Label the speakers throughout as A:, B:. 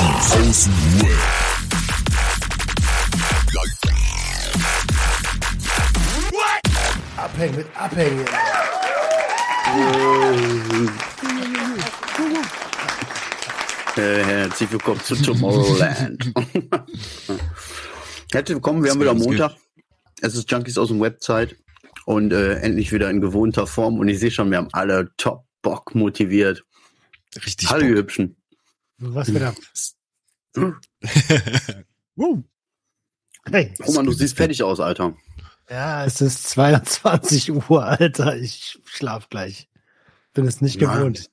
A: Die Außenruhe.
B: Abhängen mit Abhängen.
C: Äh, herzlich willkommen zu Tomorrowland. herzlich willkommen, wir haben wieder Montag. Es ist Junkies aus dem Website und äh, endlich wieder in gewohnter Form. Und ich sehe schon, wir haben alle top Bock motiviert.
D: Richtig.
C: Hallo, ihr Hübschen.
B: Was ab?
D: Woo.
B: Hey.
C: Roman, du siehst fertig aus, Alter.
B: Ja, es ist 22 Uhr, Alter. Ich schlaf gleich. Bin es nicht
C: Ja.
B: gewohnt.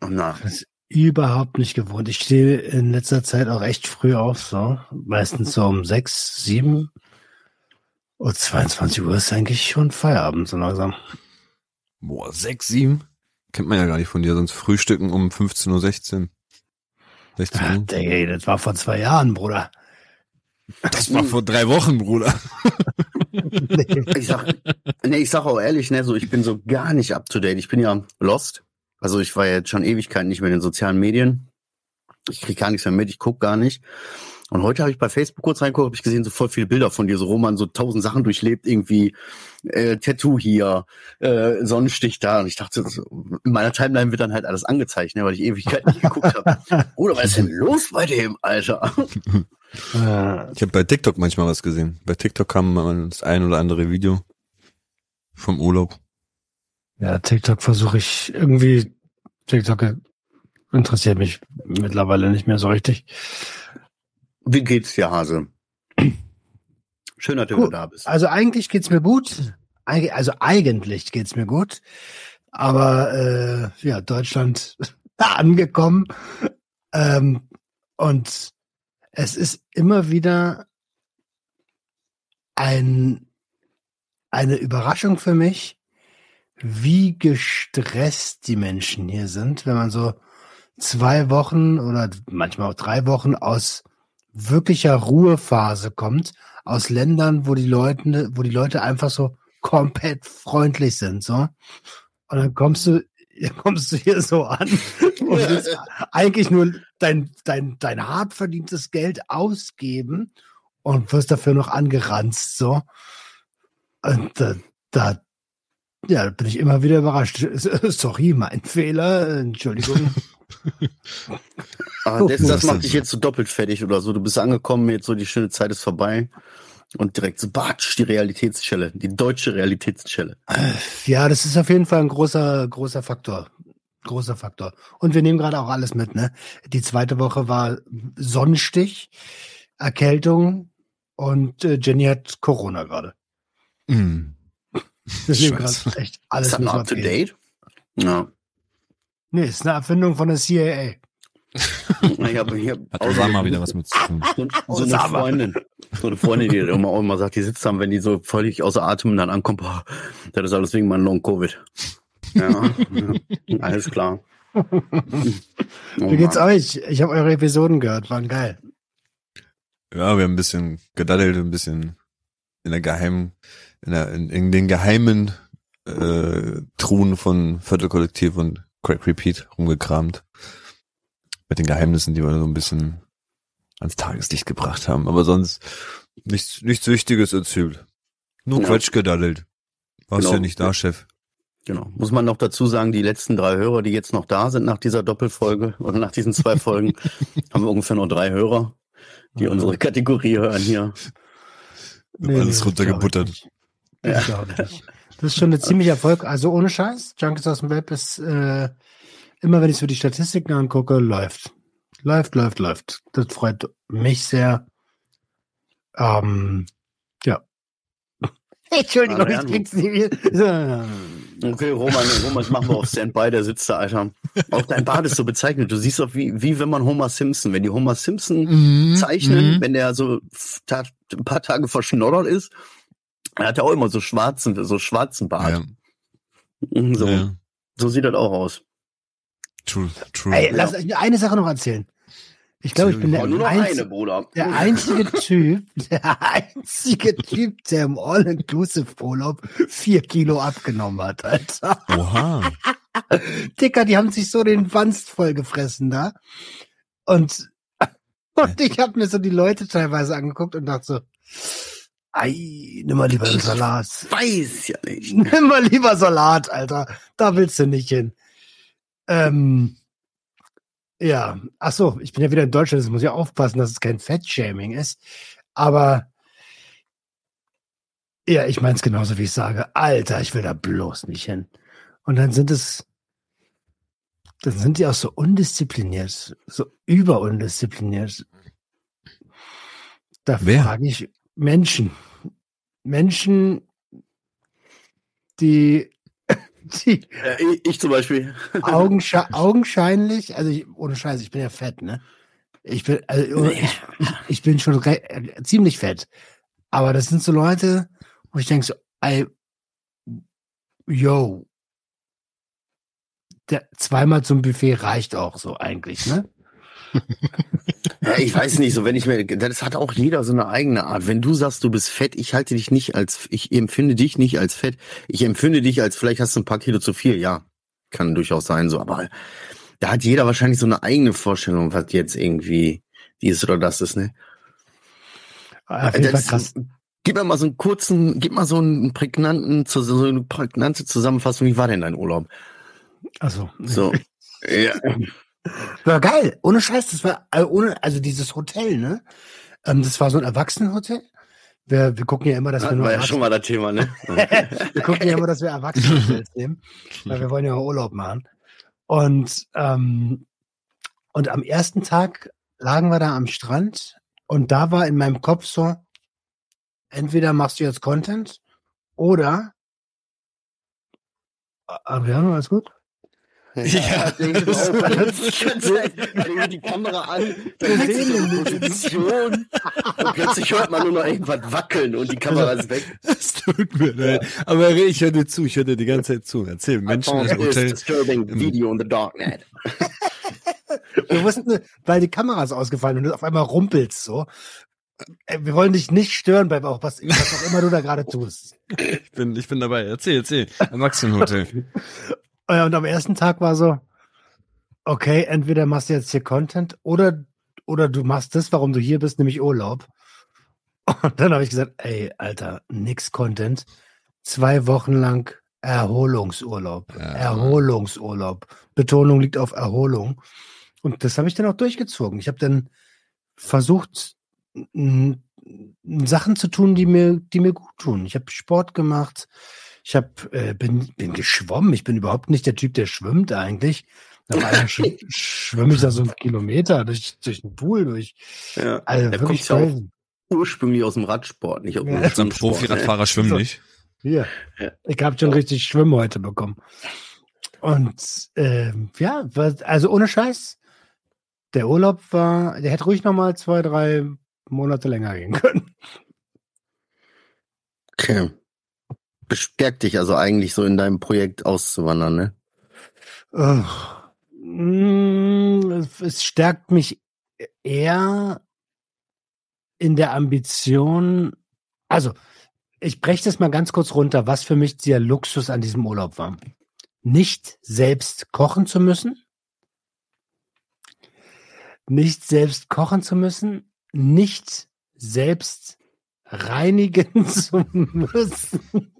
C: Na,
B: Das ist überhaupt nicht gewohnt. Ich stehe in letzter Zeit auch echt früh auf, so. Meistens so um sechs, sieben. Und 22 Uhr ist eigentlich schon Feierabend, so langsam.
D: Boah, 6, 7? Kennt man ja gar nicht von dir, sonst frühstücken um 15.16 Uhr. 16
B: Ah,
D: Uhr.
B: ey, das war vor zwei Jahren, Bruder.
D: Das war vor drei Wochen, Bruder.
C: Ich sag, nee, ich sag auch ehrlich, ne, so, ich bin so gar nicht up to date. Ich bin ja lost. Also ich war jetzt schon Ewigkeiten nicht mehr in den sozialen Medien. Ich krieg gar nichts mehr mit, ich guck gar nicht. Und heute habe ich bei Facebook kurz reingeguckt, habe ich gesehen, so voll viele Bilder von dir, so Roman, so tausend Sachen durchlebt, irgendwie äh, Tattoo hier, äh, Sonnenstich da. Und ich dachte, so, in meiner Timeline wird dann halt alles angezeichnet, weil ich Ewigkeiten nicht geguckt habe. Oder was ist denn los bei dem, Alter?
D: Ich habe bei TikTok manchmal was gesehen. Bei TikTok kam mal das ein oder andere Video vom Urlaub.
B: ja, TikTok versuche ich irgendwie, TikTok interessiert mich mittlerweile nicht mehr so richtig.
C: Wie geht's dir, Hase? Schön, dass du da bist.
B: Also eigentlich geht's mir gut. Eig- Also eigentlich geht's mir gut. Aber äh, ja, Deutschland angekommen. Ähm, und es ist immer wieder ein, eine Überraschung für mich, wie gestresst die Menschen hier sind, wenn man so zwei Wochen oder manchmal auch drei Wochen aus wirklicher Ruhephase kommt, aus Ländern, wo die Leute, wo die Leute einfach so komplett freundlich sind, so. Und dann kommst du, kommst du hier so an und willst eigentlich nur dein, dein, dein hart verdientes Geld ausgeben und wirst dafür noch angeranzt, so. Und da, da ja, da bin ich immer wieder überrascht. Sorry, mein Fehler. Entschuldigung.
C: Ah,
B: Oh,
C: das,
D: das
C: das
D: ist
C: macht
D: das-
C: dich jetzt so doppelt fertig oder so. Du bist angekommen, jetzt so die schöne Zeit ist vorbei. Und direkt so batsch, die Realitätsschelle, die deutsche Realitätsschelle.
B: Ja, das ist auf jeden Fall ein großer, großer Faktor. Großer Faktor. Und wir nehmen gerade auch alles mit, ne? Die zweite Woche war Sonnenstich, Erkältung und äh, Jenny hat Corona gerade.
D: Mm.
B: Nehmen
D: Scheiße.
B: gerade echt
C: Ist
B: alles
C: das
B: mit.
C: noch
B: was
C: up to date? Ja.
B: Nee, ist eine Erfindung von der CIA.
C: Ich habe hier
D: Hat Osama wieder was mit zu tun.
C: so, so eine. Freundin. So eine Freundin, die immer, auch immer sagt, die sitzt dann, wenn die so völlig außer Atem dann ankommt, boah, das ist alles wegen meinem Long Covid. Ja, ja alles klar. Oh
B: Wie geht's
C: Mann.
B: euch? Ich habe eure Episoden gehört, waren geil.
D: Ja, wir haben ein bisschen gedaddelt, ein bisschen in der geheimen, in, der, in, in den geheimen äh, Truhen von Viertelkollektiv und Crack Repeat rumgekramt. Mit den Geheimnissen, die wir so ein bisschen ans Tageslicht gebracht haben. Aber sonst nichts, nichts Wichtiges erzählt. Nur
C: Ja.
D: Quatsch gedaddelt. Warst
C: Genau.
D: ja nicht da, Chef.
C: Genau. Muss man noch dazu sagen, die letzten drei Hörer, die jetzt noch da sind nach dieser Doppelfolge oder nach diesen zwei Folgen, haben wir ungefähr noch drei Hörer, die
B: Ja.
C: unsere Kategorie hören hier.
D: Alles runtergebuttert.
B: Das glaube ich nicht. Das ist schon eine ziemliche Erfolg. Also ohne Scheiß, Junkies aus dem Web ist äh, immer, wenn ich so die Statistiken angucke, läuft. Läuft, läuft, läuft. Das freut mich sehr. Ähm, ja. Entschuldigung, ich krieg's nicht mehr.
C: Okay, Roman, Roman, das machen wir auf Standby, der sitzt da, Alter. Auch dein Bart ist so bezeichnet. Du siehst doch, wie, wie wenn man Homer Simpson, wenn die Homer Simpson
D: Mhm.
C: zeichnen, wenn der so ein paar Tage verschnoddert ist, er hat ja auch immer so schwarzen, so schwarzen Bart.
D: Ja,
C: Mhm, So,
D: ja.
C: so sieht das auch aus.
D: True, true.
B: Ey, lass euch eine Sache noch erzählen. Ich glaube, ich bin der,
C: nur noch
B: einz-
C: eine, Bruder.
B: der einzige Typ, der einzige Typ, der im All-Inclusive-Urlaub vier Kilo abgenommen hat, Alter.
D: Oha.
B: Dicker, die haben sich so den Wanst voll gefressen da. Und, und ich habe mir so die Leute teilweise angeguckt und dachte so, ei, nimm mal lieber einen Salat.
C: Weiß ja nicht.
B: Nimm mal lieber Salat, Alter. Da willst du nicht hin. Ähm, ja, ach so, ich bin ja wieder in Deutschland, das muss ja aufpassen, dass es kein Fettshaming ist. Aber ja, ich meine es genauso, wie ich sage. Alter, ich will da bloß nicht hin. Und dann sind es, dann sind die auch so undiszipliniert, so überundiszipliniert. Da frage ich Menschen. Menschen, die, die
C: Äh, ich, ich zum Beispiel.
B: Augensche augenscheinlich, also ich, ohne Scheiß, ich bin ja fett, ne? Ich bin, also, ich, ich, ich bin schon äh, ziemlich fett. Aber das sind so Leute, wo ich denke so, ey, yo, der, zweimal zum Buffet reicht auch so eigentlich, ne?
C: Ja, ich weiß nicht, so wenn ich mir, das hat auch jeder so eine eigene Art. Wenn du sagst, du bist fett, ich halte dich nicht als, ich empfinde dich nicht als fett. Ich empfinde dich als, vielleicht hast du ein paar Kilo zu viel, ja. Kann durchaus sein, so, aber da hat jeder wahrscheinlich so eine eigene Vorstellung, was jetzt irgendwie dies oder das ist, ne?
B: Auf jeden Fall
C: Das-
B: krass.
C: Gib mir mal so einen kurzen, gib mal so einen prägnanten, so so eine prägnante Zusammenfassung. Wie war denn dein Urlaub?
B: Also,
C: So. ja.
B: War geil. Ohne Scheiß, das war, äh, ohne, also dieses Hotel, ne? Ähm, das war so ein Erwachsenenhotel. Wir, wir gucken ja immer, dass wir
C: Das
B: nur
C: war ja schon mal das Thema, ne?
B: wir gucken ja immer, dass wir Erwachsenenhotels nehmen, weil wir wollen ja auch Urlaub machen. Und, ähm, und am ersten Tag lagen wir da am Strand und da war in meinem Kopf so, entweder machst du jetzt Content oder Adriano, alles gut?
C: Ja, denke ich auch. Zeit, denke die Kamera an, dann sehen so eine. Position und plötzlich hört man nur noch irgendwas wackeln und die Kamera ist weg.
D: Es tut mir leid. Aber ich höre dir zu, ich höre dir die ganze Zeit zu. Erzähl, Menschen
C: is
D: Hotel.
C: disturbing video on the darknet.
B: Wir wussten, weil die Kamera ist ausgefallen und du auf einmal rumpelst so. Äh, Wir wollen dich nicht stören bei auch was, was auch immer du da gerade tust.
D: Ich bin, ich bin dabei. Erzähl, erzähl. Erwachsenenhotel.
B: Ja, Und am ersten Tag war so, okay, entweder machst du jetzt hier Content oder, oder du machst das, warum du hier bist, nämlich Urlaub. Und dann habe ich gesagt, ey, Alter, nix Content. Zwei Wochen lang Erholungsurlaub.
D: Ja.
B: Erholungsurlaub. Betonung liegt auf Erholung. Und das habe ich dann auch durchgezogen. Ich habe dann versucht, Sachen zu tun, die mir, die mir gut tun. Ich habe Sport gemacht. Ich hab, äh, bin, bin geschwommen. Ich bin überhaupt nicht der Typ, der schwimmt eigentlich. Auf einmal sch schwimme ich da so einen Kilometer durch, durch den Pool durch.
C: Ja.
B: Also
C: Der
B: wirklich
C: kommt ja ursprünglich aus dem Radsport, nicht aus dem
B: Ja.
D: Unser
C: Schwimmsport,
D: Profi-Radfahrer schwimmt
B: So.
D: nicht.
B: Hier.
C: Ja.
B: Ich habe schon richtig Schwimmen heute bekommen. Und ähm, ja, was- also ohne Scheiß, der Urlaub war, der hätte ruhig noch mal zwei, drei Monate länger gehen können.
C: Okay. Bestärkt dich also eigentlich so in deinem Projekt auszuwandern, ne?
B: Mm, Es stärkt mich eher in der Ambition, also ich breche das mal ganz kurz runter, was für mich der Luxus an diesem Urlaub war. Nicht selbst kochen zu müssen, nicht selbst kochen zu müssen, nicht selbst reinigen zu müssen.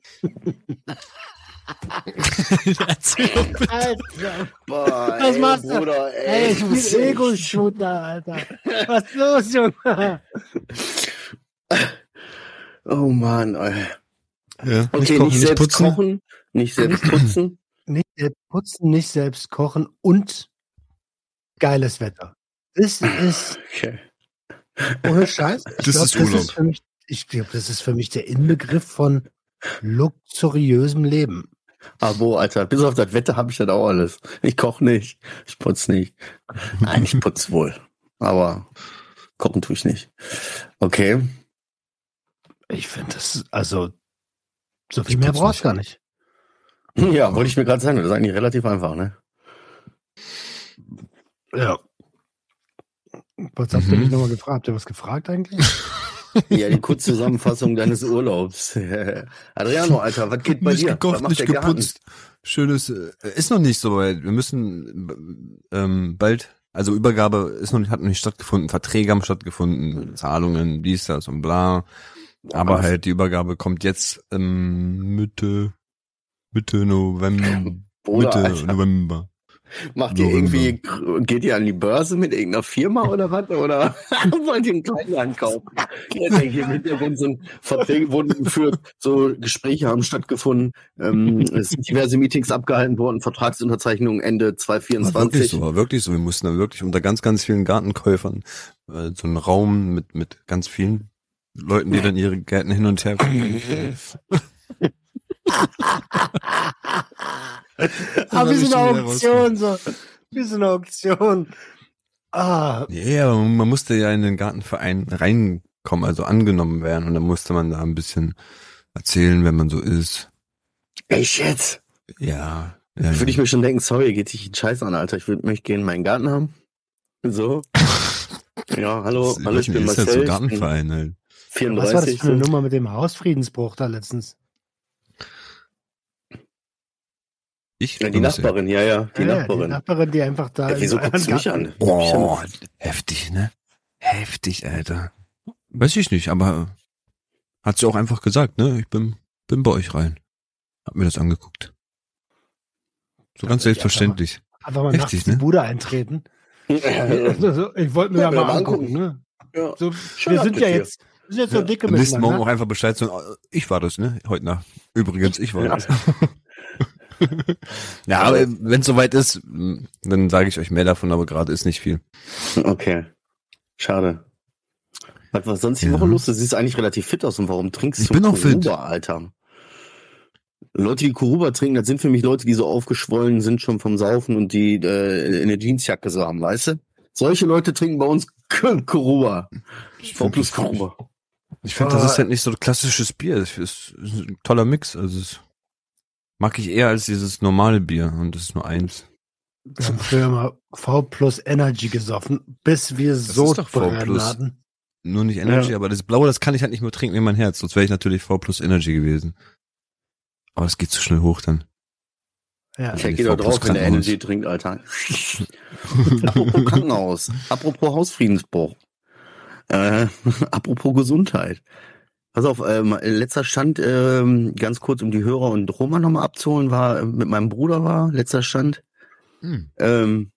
B: Alter.
C: Boah,
B: Was machst du?
C: Bruder,
B: Ey, ich
C: du
B: bin Ego-Shooter, Alter. Was ist los, Junge?
C: Oh Mann, ey.
D: Ja, nicht
C: Okay,
D: kochen,
C: nicht
D: nicht
C: selbst kochen, nicht selbst putzen.
B: Nicht selbst putzen, nicht selbst kochen und geiles Wetter. Das ist
C: Okay.
B: ohne Scheiß. Ich
D: Das
B: glaub,
D: ist Urlaub.
B: für mich, ich glaube, das ist für mich der Inbegriff von luxuriösem Leben.
C: Abo, Alter, bis auf das Wetter habe ich das auch alles. Ich koche nicht, ich putz nicht. Nein, ich putz wohl. Aber kochen tue ich nicht. Okay.
B: Ich finde das, also, so viel
D: Ich
B: mehr brauchst
D: nicht.
B: gar nicht.
C: Ja, wollte ich mir gerade sagen, das ist eigentlich relativ einfach, ne?
B: Ja. Was habt ihr
D: Mhm.
B: mich nochmal gefragt? Habt ihr was gefragt eigentlich?
C: Ja, die Kurzzusammenfassung deines Urlaubs. Adriano, Alter, was geht bei
D: nicht
C: dir?
D: gekocht, nicht
C: der Garten?
D: geputzt. Schönes, äh, ist noch nicht so weit. Wir müssen ähm, bald Also Übergabe ist noch nicht, hat noch nicht stattgefunden, Verträge haben stattgefunden, Zahlungen, dies, das und bla. Aber
C: Was?
D: halt die Übergabe kommt jetzt ähm, Mitte, Mitte November.
C: Bruder,
D: Mitte
C: Alter.
D: November.
C: Macht ihr irgendwie, geht ihr an die Börse mit irgendeiner Firma oder was? Oder wollt ihr einen Kleinland kaufen? Jetzt denke ich, im Hintergrund sind Verträge wurden geführt, so Gespräche haben stattgefunden, ähm, es sind diverse Meetings abgehalten worden, Vertragsunterzeichnung Ende
D: War wirklich
C: 2024.
D: so, war wirklich so. Wir mussten da wirklich unter ganz, ganz vielen Gartenkäufern äh, so einen Raum mit, mit ganz vielen Leuten, die dann ihre Gärten hin und her
B: Ah, wie so
D: hab
B: eine
D: ich
B: Auktion, so. Wie so eine Auktion. Ah,
D: Ja, aber man musste ja in den Gartenverein reinkommen, also angenommen werden. Und dann musste man da ein bisschen erzählen, wenn man so ist.
C: Echt jetzt?
D: Ja. ja,
C: Würde
D: ja.
C: ich mir schon denken, sorry, geht sich einen Scheiß an, Alter. Ich würde möchte gerne meinen Garten haben. So. Ja, hallo,
D: Das-
C: hallo, ich bin
D: ist
C: Marcel.
D: so
C: ich bin
D: Gartenverein halt.
B: was war das
C: 34.
B: für eine
C: so.
B: Nummer mit dem Hausfriedensbruch da letztens?
D: Ich?
C: Ja, die Nachbarin, ja, ja, die
B: Ja, ja,
C: Nachbarin.
B: Die Nachbarin, die einfach da.
C: Ja, wieso guckst du mich an?
D: Oh, heftig, ne? Heftig, Alter. Weiß ich nicht, aber hat sie auch einfach gesagt, ne? Ich bin, bin bei euch rein. Hab mir das angeguckt. So ganz selbstverständlich.
B: Einfach mal
D: Heftig,
B: nachts in
D: ne?
B: die Bude eintreten. Also, so, ich wollte mir
C: Ja,
B: mal
C: mal
B: angucken, ne?
C: Ja.
B: So, wir sind ja jetzt, wir sind jetzt so dicke
D: Am nächsten Morgen auch
B: miteinander.
D: einfach Bescheid sagen, ich war das, ne? Heute Nacht. Übrigens, ich war das. ja, aber wenn es soweit ist, dann sage ich euch mehr davon, aber gerade ist nicht viel.
C: Okay. Schade. Was war sonst die
D: Ja.
C: Woche los? Du siehst eigentlich relativ fit aus und warum trinkst
D: Ich
C: du
D: bin auch fit.
C: Kuruba, Alter? Leute, die Kuruba trinken, das sind für mich Leute, die so aufgeschwollen sind schon vom Saufen und die äh, eine Jeansjacke so haben, weißt du? Solche Leute trinken bei uns Kuruba.
D: Ich
C: V
D: finde,
C: plus
D: das,
C: Kuruba.
D: ich find, das ist halt nicht so klassisches Bier. Das ist, ist ein toller Mix. Also es mag ich eher als dieses normale Bier und das ist nur eins.
B: Wir haben früher mal V plus Energy gesoffen, bis wir so
D: ist doch V plus.
B: hatten.
D: Nur nicht Energy,
C: Ja.
D: aber das Blaue, das kann ich halt nicht mehr trinken wie mein Herz. Sonst wäre ich natürlich V plus Energy gewesen. Aber es geht zu schnell hoch dann.
B: Ja.
C: Ich
D: die
C: geht doch drauf, wenn der. Energy trinkt, Alter. apropos Krankenhaus, apropos Hausfriedensbruch, äh, apropos Gesundheit. Pass auf, ähm, letzter Stand, ähm, ganz kurz, um die Hörer und Roma nochmal abzuholen, war, äh, mit meinem Bruder war, letzter Stand,
D: Hm.
C: ähm,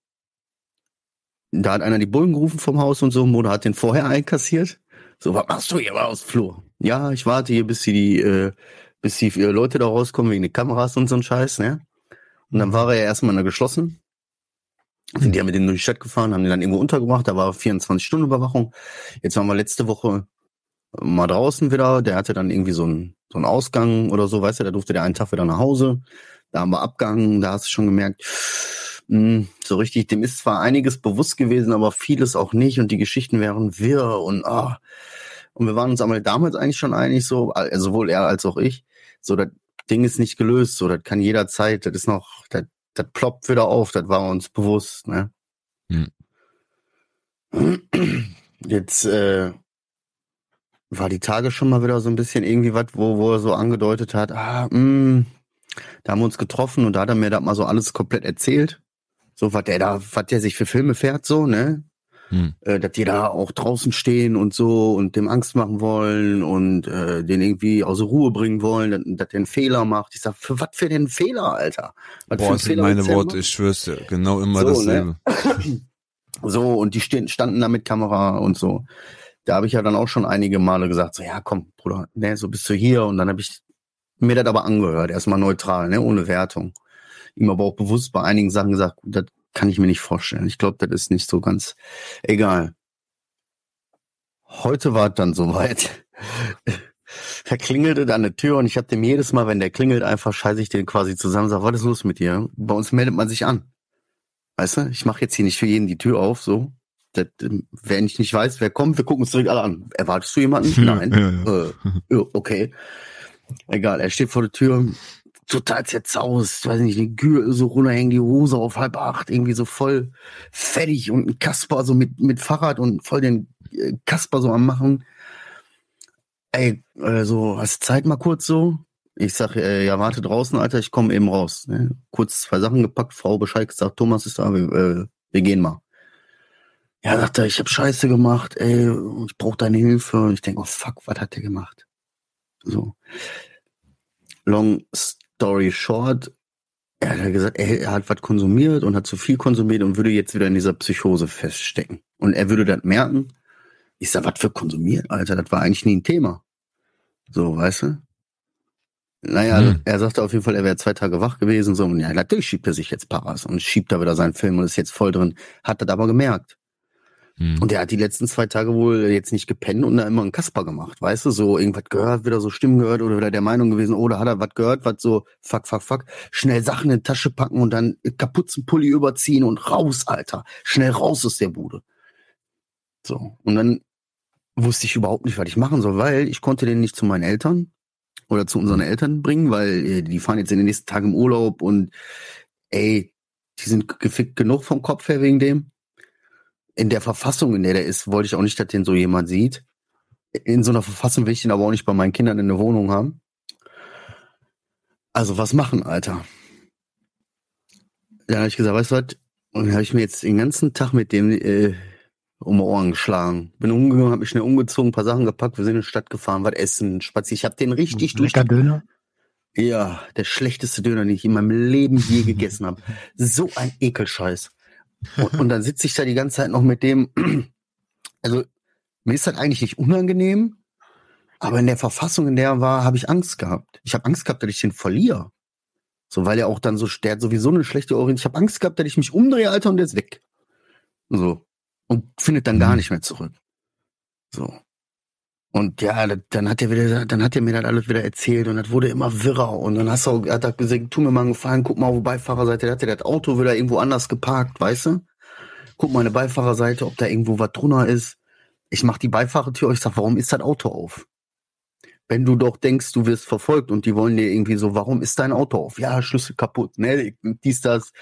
C: da hat einer die Bullen gerufen vom Haus und so, Mutter hat den vorher einkassiert. So, was machst du hier aus Flur? Ja, ich warte hier, bis die, äh, bis die äh, Leute da rauskommen wegen den Kameras und so ein Scheiß, ne? Und dann war er ja erstmal da geschlossen. Sind die ja mit denen durch die Stadt gefahren, haben die dann irgendwo untergebracht, da war 24-Stunden-Überwachung. Jetzt waren wir letzte Woche mal draußen wieder, der hatte dann irgendwie so einen, so einen Ausgang oder so, weißt du, da durfte der einen Tag wieder nach Hause. Da haben wir abgehangen, da hast du schon gemerkt, mh, so richtig, dem ist zwar einiges bewusst gewesen, aber vieles auch nicht und die Geschichten wären wirr und ah. Und wir waren uns aber damals eigentlich schon einig, so, also sowohl er als auch ich, so, das Ding ist nicht gelöst, so, das kann jederzeit, das ist noch, das, das ploppt wieder auf, das war uns bewusst, ne?
D: Hm.
C: Jetzt, äh, war die Tage schon mal wieder so ein bisschen irgendwie was, wo, wo er so angedeutet hat, ah, mh, da haben wir uns getroffen und da hat er mir das mal so alles komplett erzählt. So, was der da, was der sich für Filme fährt, so, ne?
D: Hm.
C: Äh, dass die da auch draußen stehen und so und dem Angst machen wollen und äh, den irgendwie aus Ruhe bringen wollen, dass, dass der einen Fehler macht. Ich sag, für was für den Fehler, Alter? Was
D: Boah, das sind meine Worte, ich schwör's dir. Genau immer
C: So,
D: dasselbe.
C: So, und die stehen, standen da mit Kamera und so. Da habe ich ja dann auch schon einige Male gesagt, so, ja, komm, Bruder, ne, so bist du hier. Und dann habe ich mir das aber angehört, erstmal neutral, ne, ohne Wertung. Ihm aber auch bewusst bei einigen Sachen gesagt, das kann ich mir nicht vorstellen. Ich glaube, das ist nicht so ganz egal. Heute war es dann soweit. Er klingelte da an der Tür und ich habe dem jedes Mal, wenn der klingelt, einfach scheiße ich den quasi zusammen, sag, was ist los mit dir? Bei uns meldet man sich an. Weißt du, ich mache jetzt hier nicht für jeden die Tür auf, so. Das, ähm, wenn ich nicht weiß, wer kommt, wir gucken uns direkt alle an. Erwartest du jemanden? Nein.
D: ja, ja.
C: Äh, okay. Egal, er steht vor der Tür, total zerzaust, weiß nicht, die Gürtel so runterhängen, die Hose auf halb acht, irgendwie so voll fettig und ein Kasper so mit, mit Fahrrad und voll den äh, Kasper so am machen. Ey, äh, so, hast du Zeit mal kurz so? Ich sag, äh, ja, warte draußen, Alter, ich komme eben raus. Ne? Kurz zwei Sachen gepackt, Frau Bescheid gesagt, Thomas ist da, wir, äh, wir gehen mal. Ja, sagt er, ich habe Scheiße gemacht, ey, ich brauche deine Hilfe. Und ich denke, oh fuck, was hat der gemacht? So. Long story short, er hat gesagt, er, hat was konsumiert und hat zu viel konsumiert und würde jetzt wieder in dieser Psychose feststecken. Und er würde das merken. Ich sag, was für konsumiert, Alter, das war eigentlich nie ein Thema. So, weißt du? Naja, hm. er sagte auf jeden Fall, er wäre zwei Tage wach gewesen, so, und ja, natürlich schiebt er sich jetzt Paras und schiebt da wieder seinen Film und ist jetzt voll drin. Hat das aber gemerkt. Hm. Und er hat die letzten zwei Tage wohl jetzt nicht gepennt und da immer einen Kasper gemacht, weißt du, so irgendwas gehört, wieder so Stimmen gehört oder wieder der Meinung gewesen, oder oh, hat er was gehört, was so, fuck, fuck, fuck, schnell Sachen in die Tasche packen und dann Kapuzenpulli überziehen und raus, Alter, schnell raus aus der Bude. So, und dann wusste ich überhaupt nicht, was ich machen soll, weil ich konnte den nicht zu meinen Eltern oder zu unseren Eltern bringen, weil äh, die fahren jetzt in den nächsten Tagen im Urlaub und ey, die sind gefickt genug vom Kopf her wegen dem in der Verfassung, in der der ist, wollte ich auch nicht, dass den so jemand sieht. In so einer Verfassung will ich den aber auch nicht bei meinen Kindern in der Wohnung haben. Also was machen, Alter? Dann habe ich gesagt, weißt du was? Und dann habe ich mir jetzt den ganzen Tag mit dem äh, um die Ohren geschlagen. Bin umgegangen, habe mich schnell umgezogen, ein paar Sachen gepackt, wir sind in die Stadt gefahren, was essen, spazieren. Ich habe den richtig durch.
B: Döner?
C: Ja, der schlechteste Döner, den ich in meinem Leben je gegessen habe. So ein Ekelscheiß. Und, und dann sitze ich da die ganze Zeit noch mit dem, also mir ist das eigentlich nicht unangenehm, aber in der Verfassung, in der er war, habe ich Angst gehabt. Ich habe Angst gehabt, dass ich den verliere. So, weil er auch dann so, der hat sowieso eine schlechte Orientierung. Ich habe Angst gehabt, dass ich mich umdrehe, Alter, und der ist weg. So. Und findet dann gar mhm. nicht mehr zurück. So. Und ja, dann hat er wieder, dann hat er mir das alles wieder erzählt und das wurde immer wirrer. Und dann hast du, hat er gesagt, tu mir mal einen Gefallen, guck mal, wo Beifahrerseite, da hat er das Auto wieder irgendwo anders geparkt, weißt du? Guck mal eine Beifahrerseite, ob da irgendwo was drunter ist. Ich mach die Beifahrertür, ich sag, warum ist das Auto auf? Wenn du doch denkst, du wirst verfolgt und die wollen dir irgendwie so, warum ist dein Auto auf? Ja, Schlüssel kaputt, ne, dies, das.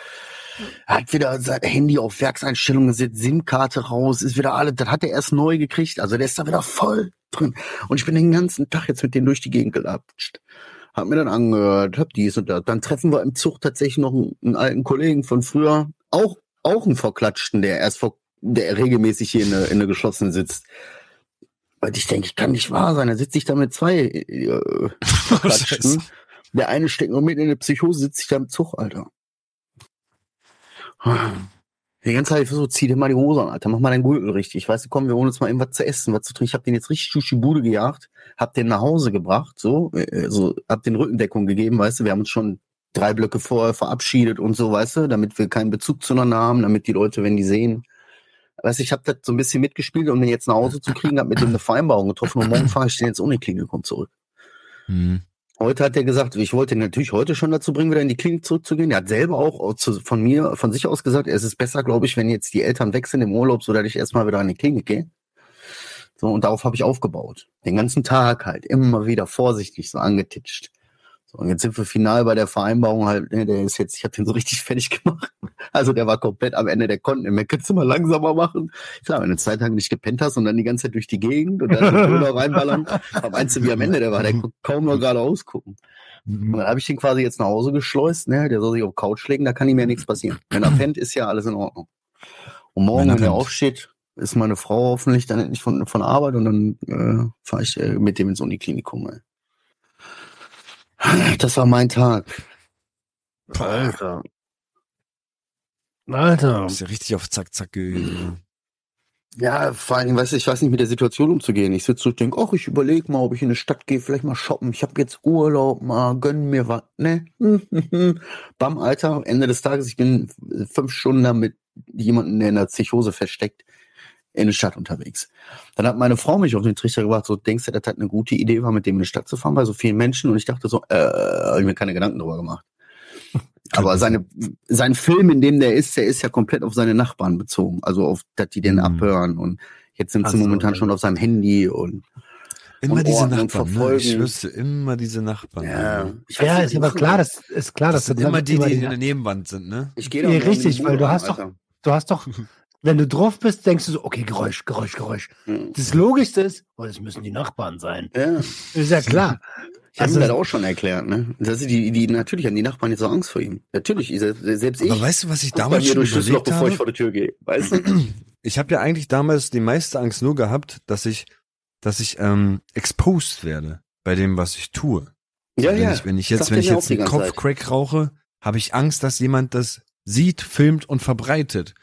C: Hat wieder sein Handy auf Werkseinstellungen gesetzt, SIM-Karte raus, ist wieder alles, das hat er erst neu gekriegt, also der ist da wieder voll drin. Und ich bin den ganzen Tag jetzt mit denen durch die Gegend gelatscht. Hab mir dann angehört, hab dies und das. Dann treffen wir im Zug tatsächlich noch einen, einen alten Kollegen von früher, auch, auch einen Verklatschten, der erst vor, der regelmäßig hier in der, in der geschlossenen sitzt. Weil ich denke, ich kann nicht wahr sein. Da sitze ich da mit zwei äh, Verklatschten. der eine steckt noch mit in der Psychose, sitze ich da im Zug, Alter. Die ganze Zeit so, zieh dir mal die Hose an, Alter, mach mal deinen Gürtel richtig. Weißt du, komm, wir holen uns mal irgendwas zu essen, was zu trinken. Ich hab den jetzt richtig durch die Bude gejagt, hab den nach Hause gebracht, so, äh, so, hab den Rückendeckung gegeben, weißt du, wir haben uns schon drei Blöcke vorher verabschiedet und so, weißt du, damit wir keinen Bezug zueinander haben, damit die Leute, wenn die sehen, weißt du, ich habe das so ein bisschen mitgespielt, um den jetzt nach Hause zu kriegen, hab mit dem eine Vereinbarung getroffen und morgen fahre ich den jetzt ohne Klinik und zurück. Mhm. Heute hat er gesagt, ich wollte ihn natürlich heute schon dazu bringen, wieder in die Klinik zurückzugehen. Er hat selber auch von mir, von sich aus gesagt, es ist besser, glaube ich, wenn jetzt die Eltern weg sind im Urlaub, so dass ich erstmal wieder in die Klinik gehe. So, und darauf habe ich aufgebaut. Den ganzen Tag halt, immer wieder vorsichtig so angetitscht. So, und jetzt sind wir final bei der Vereinbarung halt, ne, der ist jetzt, ich habe den so richtig fertig gemacht. Also der war komplett am Ende, der konnte mehr. Kannst du mal langsamer machen? Klar, wenn du zwei Tage nicht gepennt hast und dann die ganze Zeit durch die Gegend und dann Döner reinballern, aber meinst wie am Ende der war, der konnte kaum noch gerade ausgucken. Und dann habe ich den quasi jetzt nach Hause geschleust, ne? Der soll sich auf Couch legen, da kann ihm ja nichts passieren. Wenn er pennt, ist ja alles in Ordnung. Und morgen, wenn, wenn er aufsteht, ist meine Frau hoffentlich dann endlich von, von Arbeit und dann äh, fahre ich äh, mit dem ins Uniklinikum. Ey. Das war mein Tag.
B: Alter. Alter.
D: Das ist ja richtig auf Zack, Zack gewesen.
C: Ja, vor allem, weißt du, ich weiß nicht mit der Situation umzugehen. Ich sitze und denke, ach, ich überlege mal, ob ich in eine Stadt gehe, vielleicht mal shoppen. Ich habe jetzt Urlaub, mal gönn mir was, ne? Bam, Alter, Ende des Tages, ich bin fünf Stunden da mit jemandem, der in der Psychose versteckt in der Stadt unterwegs. Dann hat meine Frau mich auf den Trichter gebracht, so denkst du, das hat eine gute Idee war, mit dem in die Stadt zu fahren, bei so vielen Menschen. Und ich dachte so, äh, habe ich mir keine Gedanken drüber gemacht. Aber seine, sein Film, in dem der ist, der ist ja komplett auf seine Nachbarn bezogen. Also auf, dass die den mhm. abhören. Und jetzt sind sie also, momentan schon auf seinem Handy und
D: Immer und diese Nachbarn, ne? ich wüsste, immer diese Nachbarn.
B: Ja, ja ist aber klar, das ist klar,
D: das, das sind immer die, die in der Nebenwand sind, ne?
B: Ich gehe ja, richtig, weil du hast doch, du hast doch wenn du drauf bist, denkst du so, okay, Geräusch, Geräusch, Geräusch. Mhm. Das Logischste ist, oh, das müssen die Nachbarn sein.
C: Ja.
B: Ist ja klar.
C: Ich habe also, das auch schon erklärt, ne? Das ist die, die, natürlich haben die Nachbarn jetzt so Angst vor ihm. Natürlich, selbst ich.
D: Aber weißt du, was ich damals schon
C: überlegt habe? bevor ich vor die Tür gehe, weißt du?
D: ich habe ja eigentlich damals die meiste Angst nur gehabt, dass ich, dass ich ähm, exposed werde bei dem, was ich tue.
C: Ja,
D: wenn
C: ja.
D: ich, wenn ich jetzt, wenn ich jetzt einen. Kopfcrack rauche, habe ich Angst, dass jemand das sieht, filmt und verbreitet.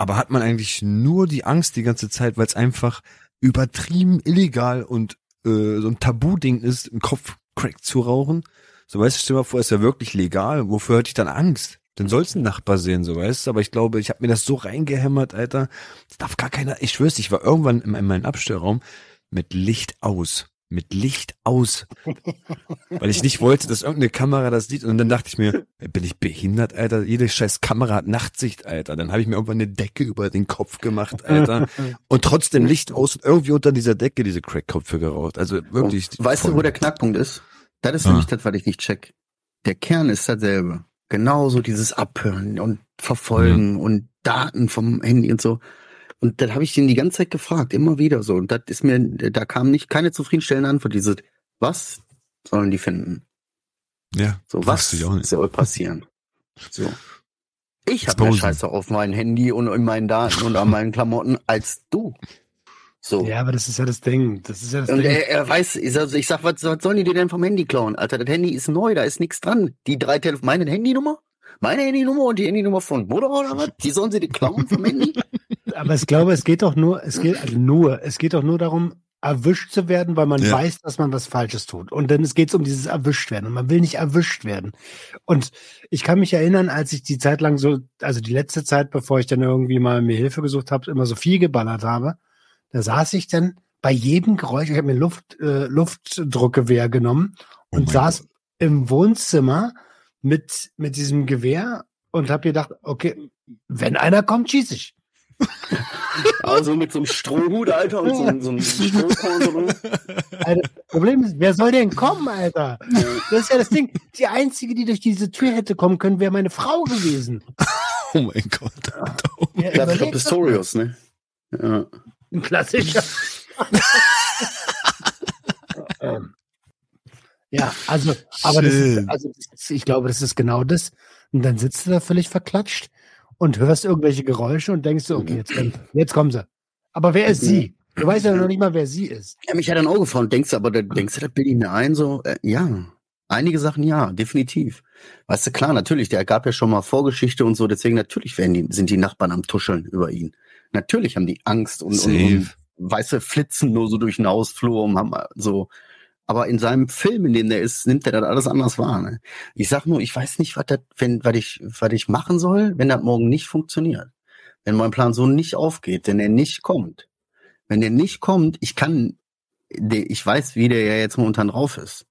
D: Aber hat man eigentlich nur die Angst die ganze Zeit, weil es einfach übertrieben illegal und äh, so ein Tabu-Ding ist, einen Kopfcrack zu rauchen? So weißt du, stell dir mal vor, ist ja wirklich legal. Wofür hätte ich dann Angst? Dann soll's ein Nachbar sehen, so weißt du. Aber ich glaube, ich habe mir das so reingehämmert, Alter. Das darf gar keiner. Ich schwör's, ich war irgendwann in, in meinem Abstellraum mit Licht aus. Mit Licht aus. Weil ich nicht wollte, dass irgendeine Kamera das sieht. Und dann dachte ich mir, bin ich behindert, Alter? Jede scheiß Kamera hat Nachtsicht, Alter. Dann habe ich mir irgendwann eine Decke über den Kopf gemacht, Alter. Und trotzdem Licht aus und irgendwie unter dieser Decke diese Crackköpfe geraucht. Also wirklich.
C: Und weißt du, wo der Knackpunkt ist? Das ist
D: Ah.
C: nämlich das, was ich nicht check. Der Kern ist dasselbe. Genauso dieses Abhören und Verfolgen und Daten vom Handy und so. Und das habe ich ihn die ganze Zeit gefragt, immer wieder so. Und das ist mir, da kam nicht keine zufriedenstellende Antwort. Dieses, was sollen die finden?
D: Ja,
C: So, was soll passieren? So. Ich habe mehr. Scheiße auf mein Handy und in meinen Daten und an meinen Klamotten als du. So.
B: Ja, aber das ist ja das Ding. Das ist ja das
C: Und
B: Ding.
C: er, er weiß, ich sag, ich sag was, was sollen die dir denn vom Handy klauen? Alter, das Handy ist neu, da ist nichts dran. Die drei Telefon, meine Handynummer? Meine Handynummer und die Handynummer von Mutter oder was? Die sollen sie dir klauen vom Handy?
B: Aber ich glaube, es geht doch nur, es geht also nur, es geht doch nur darum, erwischt zu werden, weil man
D: Ja.
B: weiß, dass man was Falsches tut. Und dann es geht um dieses erwischt werden. Und man will nicht erwischt werden. Und ich kann mich erinnern, als ich die Zeit lang so, also die letzte Zeit, bevor ich dann irgendwie mal mir Hilfe gesucht habe, immer so viel geballert habe, da saß ich dann bei jedem Geräusch, ich habe mir Luft, äh, Luftdruckgewehr genommen
D: Oh
B: und
D: mein
B: saß im Wohnzimmer mit, mit diesem Gewehr und habe gedacht, okay, wenn einer kommt, schieße ich.
C: Also mit so einem Strohhut, Alter, und so, einem- so einem Strohkorn. So.
B: Alter, das Problem ist, wer soll denn kommen, Alter? Das ist ja das Ding. Die einzige, die durch diese Tür hätte kommen können, wäre meine Frau gewesen.
D: Oh mein Gott. Alter. Oh mein
B: Ja, doch
C: Pistorius, ne? Ja.
B: Ein Klassiker. Ähm, ja, also, aber das ist, also das ist, ich glaube, das ist genau das. Und dann sitzt du da völlig verklatscht und hörst irgendwelche Geräusche und denkst so, okay, jetzt, kommt, jetzt kommen sie. Aber wer ist sie? Du weißt ja noch nicht mal, wer sie ist.
C: ja, mich hat ein Auge gefallen. Denkst du aber, da, denkst du, das bilde ich mir ein? So, äh, ja. Einige Sachen ja, definitiv. Weißt du, klar, natürlich, der gab ja schon mal Vorgeschichte und so, deswegen natürlich werden die, sind die Nachbarn am Tuscheln über ihn. Natürlich haben die Angst und, und, und weißt du, flitzen nur so durch den Hausflur und haben so. Aber in seinem Film, in dem der ist, nimmt er das alles anders wahr. Ne? Ich sag nur, ich weiß nicht, was das, wenn, was ich, was ich machen soll, wenn das morgen nicht funktioniert. Wenn mein Plan so nicht aufgeht, wenn er nicht kommt. Wenn er nicht kommt, ich kann, ich weiß, wie der ja jetzt momentan drauf ist.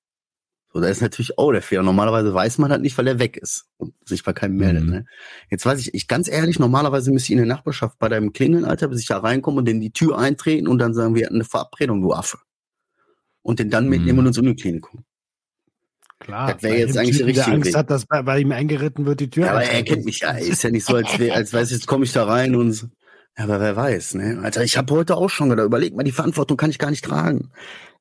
C: So, da ist natürlich auch der Fehler. Normalerweise weiß man das nicht, weil er weg ist und sich bei keinem meldet.
D: Mhm.
C: Ne? Jetzt weiß ich, ich ganz ehrlich, normalerweise müsste ich in der Nachbarschaft bei deinem klingeln, Alter, bis ich da reinkomme und in die Tür eintreten und dann sagen, wir hatten eine Verabredung, du Affe. Und den dann mitnehmen
D: Mhm.
C: und ins Uniklinikum.
B: Klar.
C: Das wär
B: bei
C: jetzt eigentlich
B: der
C: richtige
B: Angst
C: Weg.
B: hat, dass bei, bei ihm eingeritten wird, die Tür.
C: Ja, aber er kennt mich ja. Ist ja nicht so, als, wär, als weiß ich, jetzt komme ich da rein und so. Ja, aber wer weiß, ne? Alter, ich habe heute auch schon gedacht, überleg mal, die Verantwortung kann ich gar nicht tragen.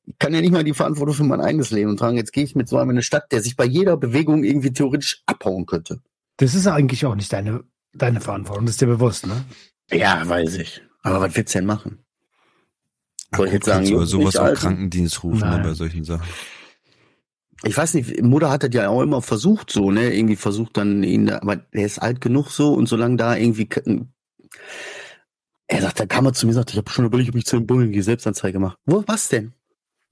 C: Ich kann ja nicht mal die Verantwortung für mein eigenes Leben tragen. Jetzt gehe ich mit so einem in eine Stadt, der sich bei jeder Bewegung irgendwie theoretisch abhauen könnte.
B: Das ist eigentlich auch nicht deine, deine Verantwortung, das ist dir bewusst, ne?
C: Ja, weiß ich. Aber was willst du denn machen? Soll ich jetzt sagen, juckt
D: sowas
C: Alter?
D: Krankendienst rufen ne, bei solchen Sachen.
C: Ich weiß nicht, Mutter hat das ja auch immer versucht, so, ne? Irgendwie versucht dann ihn da, aber der ist alt genug so und solange da irgendwie. Er sagt, da kam er zu mir und sagt, ich habe schon überlegt, ob ich zu den Bullen gehe, Selbstanzeige mache. Wo, was denn?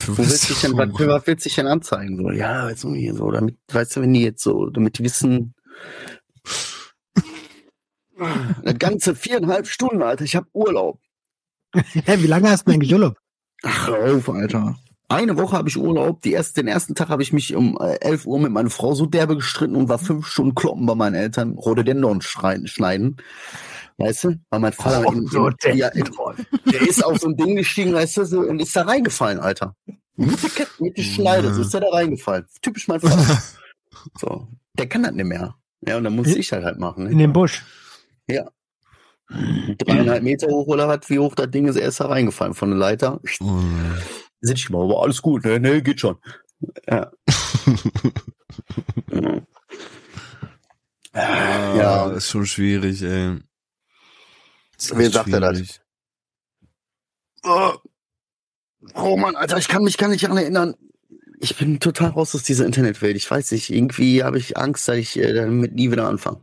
C: Wo willst du dich denn, was, für was willst du dich denn anzeigen? So, ja, jetzt irgendwie so, damit, weißt du, wenn die jetzt so, damit die wissen. Das ganze viereinhalb Stunden, Alter, ich habe Urlaub.
B: Hä, wie lange hast du denn eigentlich Urlaub?
C: Ach, auf, Alter. Eine Woche habe ich Urlaub. Die erste, den ersten Tag habe ich mich um äh, 11 Uhr mit meiner Frau so derbe gestritten und war fünf Stunden kloppen bei meinen Eltern, Rhododendron schreien- schneiden. Weißt du? Weil mein Vater in, in, ja, der ist auf so ein Ding gestiegen, weißt du, so, und ist da reingefallen, Alter. Mit der, Kette, mit der Schneide, so ist er da reingefallen. Typisch mein Vater. So. Der kann das nicht mehr. Ja, und dann muss ich halt halt machen.
B: In
C: Ne?
B: den Busch.
C: Dreieinhalb Meter hoch oder was, wie hoch das Ding ist, er ist da reingefallen von der Leiter.
D: Oh.
C: Sitz ich mal, aber alles gut, ne, ne, geht schon. Ja.
D: Ah,
C: Ja.
D: ist schon schwierig, ey. Echt
C: sagt er das? Oh, Roman, Alter, ich kann mich gar nicht daran erinnern. Ich bin total raus aus dieser Internetwelt. Ich weiß nicht, irgendwie habe ich Angst, dass ich äh, damit nie wieder anfange.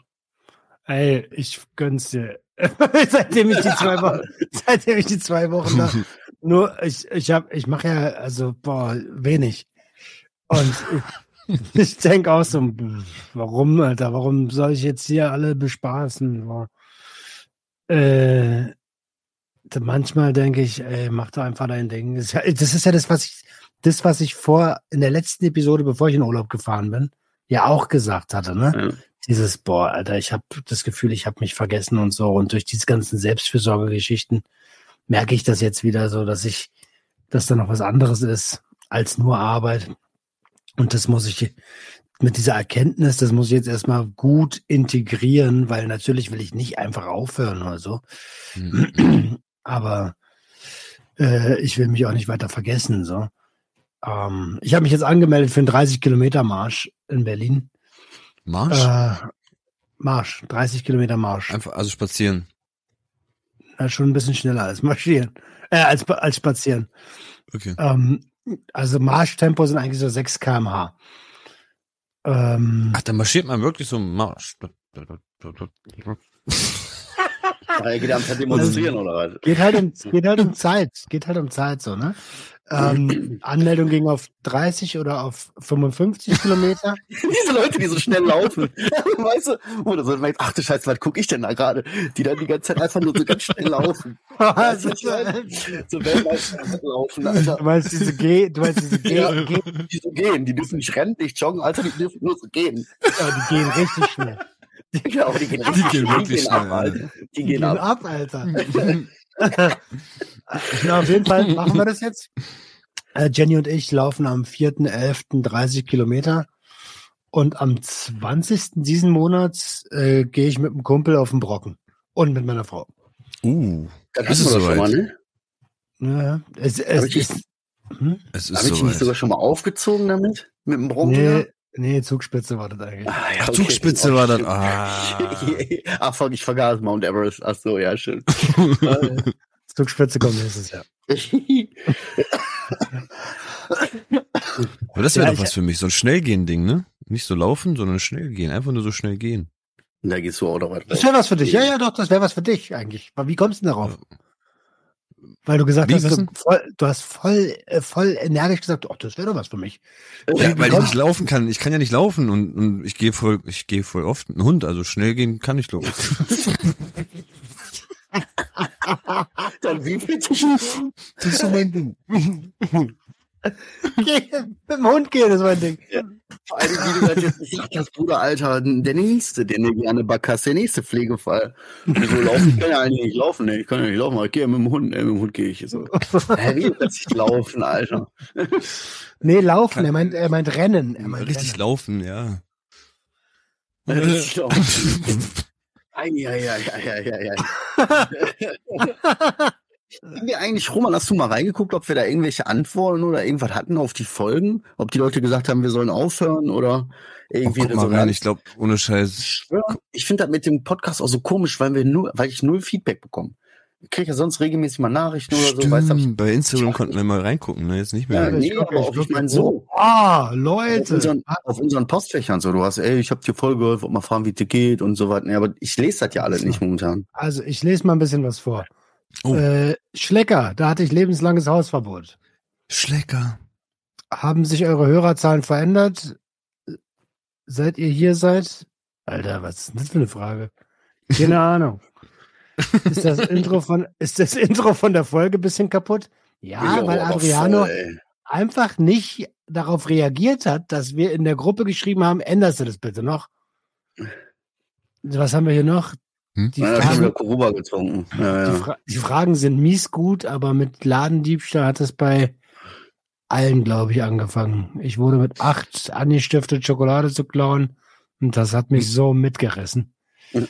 B: Ey, ich gönn's dir. seitdem ich die zwei Wochen, seitdem ich die zwei Wochen da, nur ich, ich hab, ich mache ja, also, boah, wenig. Und ich, ich denke auch so, warum, Alter, warum soll ich jetzt hier alle bespaßen? Boah. Äh, manchmal denke ich, ey, mach doch einfach dein Ding. Das ist, ja, das ist ja das, was ich, das, was ich vor, in der letzten Episode, bevor ich in Urlaub gefahren bin, ja auch gesagt hatte, ne?
C: Ja.
B: Dieses, boah, Alter, ich habe das Gefühl, ich habe mich vergessen und so. Und durch diese ganzen Selbstfürsorgegeschichten merke ich das jetzt wieder so, dass ich, dass da noch was anderes ist als nur Arbeit. Und das muss ich mit dieser Erkenntnis, das muss ich jetzt erstmal gut integrieren, weil natürlich will ich nicht einfach aufhören oder so.
D: Mhm.
B: Aber äh, ich will mich auch nicht weiter vergessen. So. Ähm, ich habe mich jetzt angemeldet für einen 30 Kilometer Marsch in Berlin.
D: Marsch?
B: Äh, Marsch, 30 Kilometer Marsch.
D: Einfach, also spazieren.
B: Ja, schon ein bisschen schneller als marschieren. Äh, als, als spazieren.
D: Okay.
B: Ähm, also Marschtempo sind eigentlich so 6 km/h. Ähm,
D: Ach, dann marschiert man wirklich so Marsch.
C: Er geht am Tag demonstrieren oder was?
B: geht halt um, geht halt um Zeit. Geht halt um Zeit so, ne? Ähm, Anmeldung ging auf 30 oder auf 55 Kilometer.
C: Diese Leute, die so schnell laufen. weißt du? Oder so, merkt, ach du Scheiße, was gucke ich denn da gerade? Die dann die ganze Zeit einfach nur so ganz schnell laufen.
B: Also,
C: du, so Weltmeister laufen, Alter.
B: du meinst diese G, du meinst diese G,
C: Ja.
B: G
C: Die so gehen, die dürfen nicht rennen, nicht joggen, Alter, die dürfen nur so gehen.
B: ja, die gehen richtig schnell.
C: Genau, die gehen,
D: Die
C: richtig
D: gehen
C: schnell,
D: wirklich
C: ab,
D: schnell,
C: Alter. Die
B: Die
C: gehen
B: gehen
C: ab.
B: ab, Alter. Na, auf jeden Fall machen wir das jetzt. Äh, Jenny und ich laufen am 4.11. 30 Kilometer. Und am 20. diesen Monats äh, gehe ich mit einem Kumpel auf den Brocken. Und mit meiner Frau.
D: Uh,
C: Das
D: ist es
C: schon mal,
D: soweit?
C: ne?
B: Ja, es, es
C: ich
B: ist. Hm?
D: Es ist
C: ich dich nicht sogar
D: soweit.
C: schon mal aufgezogen damit? Mit dem Bronco?
B: Nee, nee, Zugspitze war das eigentlich.
C: Ah, ja,
D: Ach,
C: okay.
D: Zugspitze
C: Oh,
D: war das. Ah.
C: Ach fuck, ich vergaß Mount Everest. Ach so, ja, schön.
B: Zugspitze kommt nächstes Jahr.
D: Aber das wäre
B: Ja,
D: doch was für mich. So ein Schnellgehen-Ding, ne? Nicht so laufen, sondern schnell gehen. Einfach nur so schnell gehen.
C: da gehst du auch noch weit
B: Das wäre was für dich. Ja, ja, doch, das wäre was für dich eigentlich. Aber wie kommst du denn darauf? Weil du gesagt
D: Wie,
B: hast, du, voll, du hast voll, äh, voll energisch gesagt, oh, das wäre doch was für mich.
D: Ja, weil ich nicht laufen kann. Ich kann ja nicht laufen und, und ich gehe voll, ich gehe voll oft mit einem Hund. Also schnell gehen kann ich laufen.
C: Dann wie viel
D: Das ist so mein Ding.
B: Geh, mit dem Hund gehen, das ist mein Ding.
C: Vor allem, wie du das jetzt gesagt hast, Bruder, Alter, der nächste, den du gerne Back hast, der nächste Pflegefall. So laufen, ich kann ja eigentlich nicht laufen, ne? Ich kann ja nicht laufen, aber ich gehe ja mit dem Hund, ne? Mit dem Hund gehe ich so. Hä, wie plötzlich laufen, Alter?
B: Nee, laufen, er meint, er meint rennen. Er meint
D: Richtig
B: rennen.
D: laufen, ja.
C: Richtig laufen. Ei, Haben wir eigentlich, Roman, hast du mal reingeguckt, ob wir da irgendwelche Antworten oder irgendwas hatten auf die Folgen? Ob die Leute gesagt haben, wir sollen aufhören oder
D: Oh,
C: irgendwie
D: guck mal
C: Resonanz?
D: rein, ich glaube, ohne Scheiß.
C: ich finde das mit dem Podcast auch so komisch, weil wir nur, weil ich null Feedback bekomme. Ich kriege ja sonst regelmäßig mal Nachrichten oder so, weißt ich,
D: Stimmt, bei Instagram konnten wir mal reingucken, ne? Jetzt nicht
C: Ja,
D: mehr.
C: nee,
B: Ich guck,
C: aber
B: ich
C: auch, ich
B: guck.
C: mein, so.
B: Ah,
C: auf
B: Leute.
C: unseren, auf unseren Postfächern so. Du hast, ey, ich habe dir voll gehört, wollt mal fragen, wie es dir geht und so weiter. Nee, aber ich lese das ja alle nicht momentan.
B: Also, ich lese mal ein bisschen was vor.
D: Oh.
B: Äh, Schlecker, da hatte ich lebenslanges Hausverbot.
D: Schlecker.
B: Haben sich eure Hörerzahlen verändert? Seit ihr hier seid? Alter, was ist denn das für eine Frage? Keine Ahnung. Ist das Intro von, ist das Intro von der Folge ein bisschen kaputt? Ja, weil
C: aber
B: Adriano
C: voll,
B: einfach nicht darauf reagiert hat, dass wir in der Gruppe geschrieben haben, änderst du das bitte noch? Was haben wir hier noch?
D: Hm?
B: Die,
C: Ja,
B: Fragen,
C: Kuruba getrunken. Ja,
B: die. Fra die Fragen sind mies gut, aber mit Ladendiebstahl hat es bei allen, glaube ich, angefangen. Ich wurde mit acht angestiftet, Schokolade zu klauen und das hat mich so mitgerissen.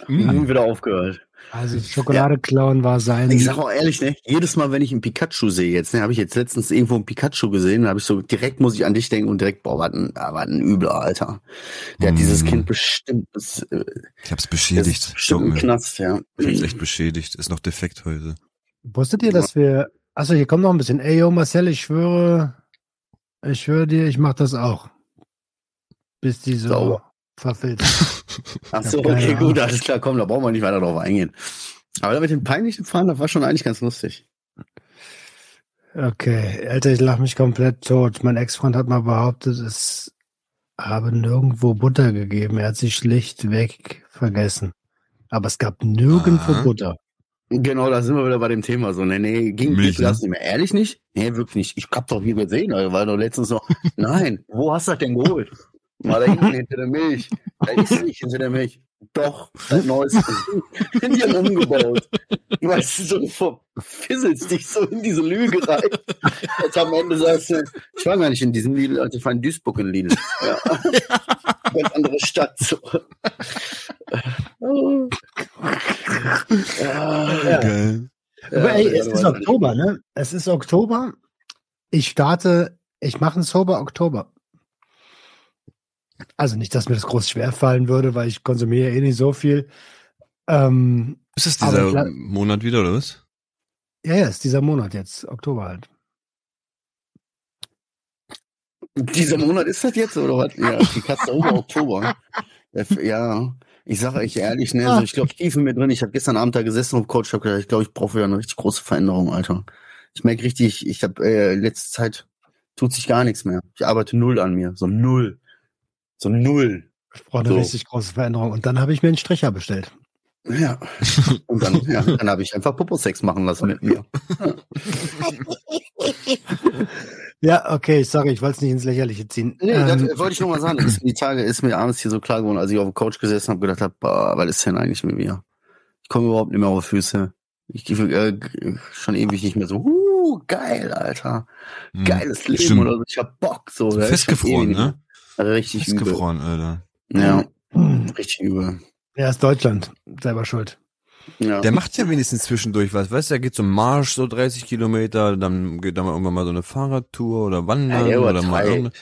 C: Mhm, wieder aufgehört.
B: Also Schokolade klauen war sein.
C: Ich sag auch ehrlich, ne, jedes Mal, wenn ich einen Pikachu sehe jetzt, ne, habe ich jetzt letztens irgendwo einen Pikachu gesehen, da habe ich so direkt muss ich an dich denken und direkt, boah, war ein, war ein übler Alter. Der hat dieses
D: Mm.
C: Kind bestimmt, das, äh,
D: Ich hab's
C: das
D: beschädigt.
C: ist bestimmt im. Knast, ja.
D: Ich hab's echt beschädigt. Ist noch defekt heute.
B: Wusstet ihr, dass wir. Achso, hier kommt noch ein bisschen. Ey, yo, Marcel, ich schwöre, ich schwöre dir, ich mach das auch. Bis die so
C: Sauber.
B: Verfilzt.
C: Ach so,
B: Ja, keine
C: okay,
B: Ahnung.
C: gut, alles klar, komm, da brauchen wir nicht weiter drauf eingehen. Aber mit den peinlichen Fahren, das war schon eigentlich ganz lustig.
B: Okay, Alter, ich lach mich komplett tot. Mein Ex-Freund hat mal behauptet, es habe nirgendwo Butter gegeben. Er hat sie schlichtweg vergessen. Aber es gab nirgendwo
D: Aha.
B: Butter.
C: Genau, da sind wir wieder bei dem Thema so. Nee, nee, ging
D: Milch,
C: nicht, das
D: ne?
C: nicht mehr. Ehrlich nicht? Nee, wirklich nicht. Ich hab doch nie gesehen, weil doch letztens noch, nein, wo hast du das denn geholt? War da hinten hinter der Milch. Da ist nicht hinter der Milch. Doch, seit neuestem. Die haben umgebaut. Weißt du, so du verfisselst dich so in diese Lüge rein. Jetzt am Ende sagst du, ich war gar nicht in diesem Lidl, also ich war in Duisburg in Lidl. Ja. Ganz andere Stadt. So. Ja.
D: Geil.
B: Aber ey,
C: Ja,
B: es ist Oktober, ne? Es ist Oktober. Ich starte, ich mache einen Sober Oktober. Also nicht, dass mir das groß schwer fallen würde, weil ich konsumiere eh nicht so viel. Ähm,
D: Ist es
B: Aber
D: dieser
B: klar-
D: Monat wieder, oder was?
B: ja, ja, ist dieser Monat jetzt, Oktober halt.
C: Dieser Monat ist das jetzt, oder was? Ja, die Katze über Oktober. Ja, ich sage euch ehrlich, ne, also ich glaube tief in mir drin, ich habe gestern Abend da gesessen und Coach hab gedacht, ich glaube, ich brauche wieder eine richtig große Veränderung, Alter. Ich merke richtig, ich habe äh, letzte Zeit tut sich gar nichts mehr. Ich arbeite null an mir, so null. So null.
B: Ich brauche eine
C: So.
B: richtig große Veränderung. Und dann habe ich mir einen Stricher bestellt.
C: Ja. Und dann, ja, dann habe ich einfach Popo-Sex machen lassen mit mir.
B: Ja, okay, sorry, ich wollte es nicht ins Lächerliche ziehen.
C: Nee,
B: Ähm,
C: das wollte ich nur mal sagen. Die Tage ist mir abends hier so klar geworden, als ich auf dem Couch gesessen habe, gedacht habe, boah, was ist denn eigentlich mit mir? Ich komme überhaupt nicht mehr auf die Füße. Ich gehe äh, schon ewig nicht mehr so, uh, geil, Alter.
D: Hm.
C: Geiles Leben
D: Stimmt.
C: oder so. Ich hab Bock so.
D: Festgefroren, ne?
C: Richtig übel.
D: Festgefroren, Alter.
C: Ja, richtig übel.
B: er ist Deutschland, selber schuld.
C: Ja.
D: Der macht ja wenigstens zwischendurch was, weißt du, er geht zum Marsch so 30 Kilometer, dann geht da mal irgendwann mal so eine Fahrradtour oder wandern
C: Ja, der
D: oder mal irgendeine-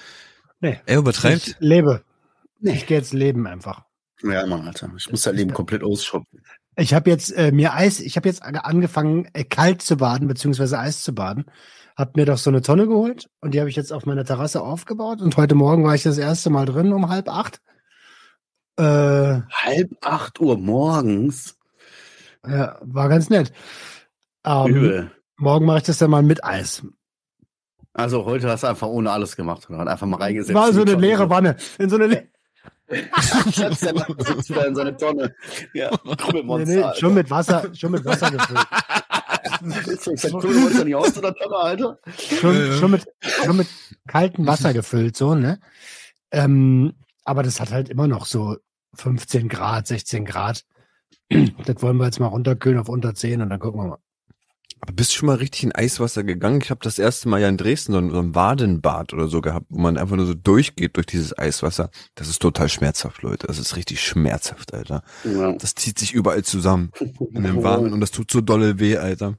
B: Nee,
D: Er übertreibt?
B: ich lebe.
C: Nee.
B: Ich gehe jetzt leben einfach.
C: ja, Mann, Alter. Ich muss das Leben komplett ausschoppen.
B: Ich habe jetzt äh, mir Eis, ich habe jetzt ange- angefangen, äh, kalt zu baden, beziehungsweise Eis zu baden. Hab mir doch so eine Tonne geholt und die habe ich jetzt auf meiner Terrasse aufgebaut. Und heute Morgen war ich das erste Mal drin um halb acht. Äh,
C: Halb acht Uhr morgens.
B: ja, war ganz nett. Ähm,
C: Übel.
B: morgen mache ich das dann mal mit Eis.
C: Also heute hast du einfach ohne alles gemacht. Oder? Einfach mal reingesetzt.
B: War so eine leere Wanne. In so eine Le
C: in seine Tonne. Ja,
B: nee, nee, schon mit Wasser, schon mit Wasser gefüllt. Schon, schon mit schon mit kaltem Wasser gefüllt, so, ne? Ähm, aber das hat halt immer noch so 15 Grad, 16 Grad. Das wollen wir jetzt mal runterkühlen auf unter 10 und dann gucken wir mal.
D: Aber bist du schon mal richtig in Eiswasser gegangen? Ich habe das erste Mal ja in Dresden so ein, so ein Wadenbad oder so gehabt, wo man einfach nur so durchgeht durch dieses Eiswasser. Das ist total schmerzhaft, Leute. Das ist richtig schmerzhaft, Alter.
C: Ja.
D: Das zieht sich überall zusammen in den Waden und das tut so dolle weh, Alter.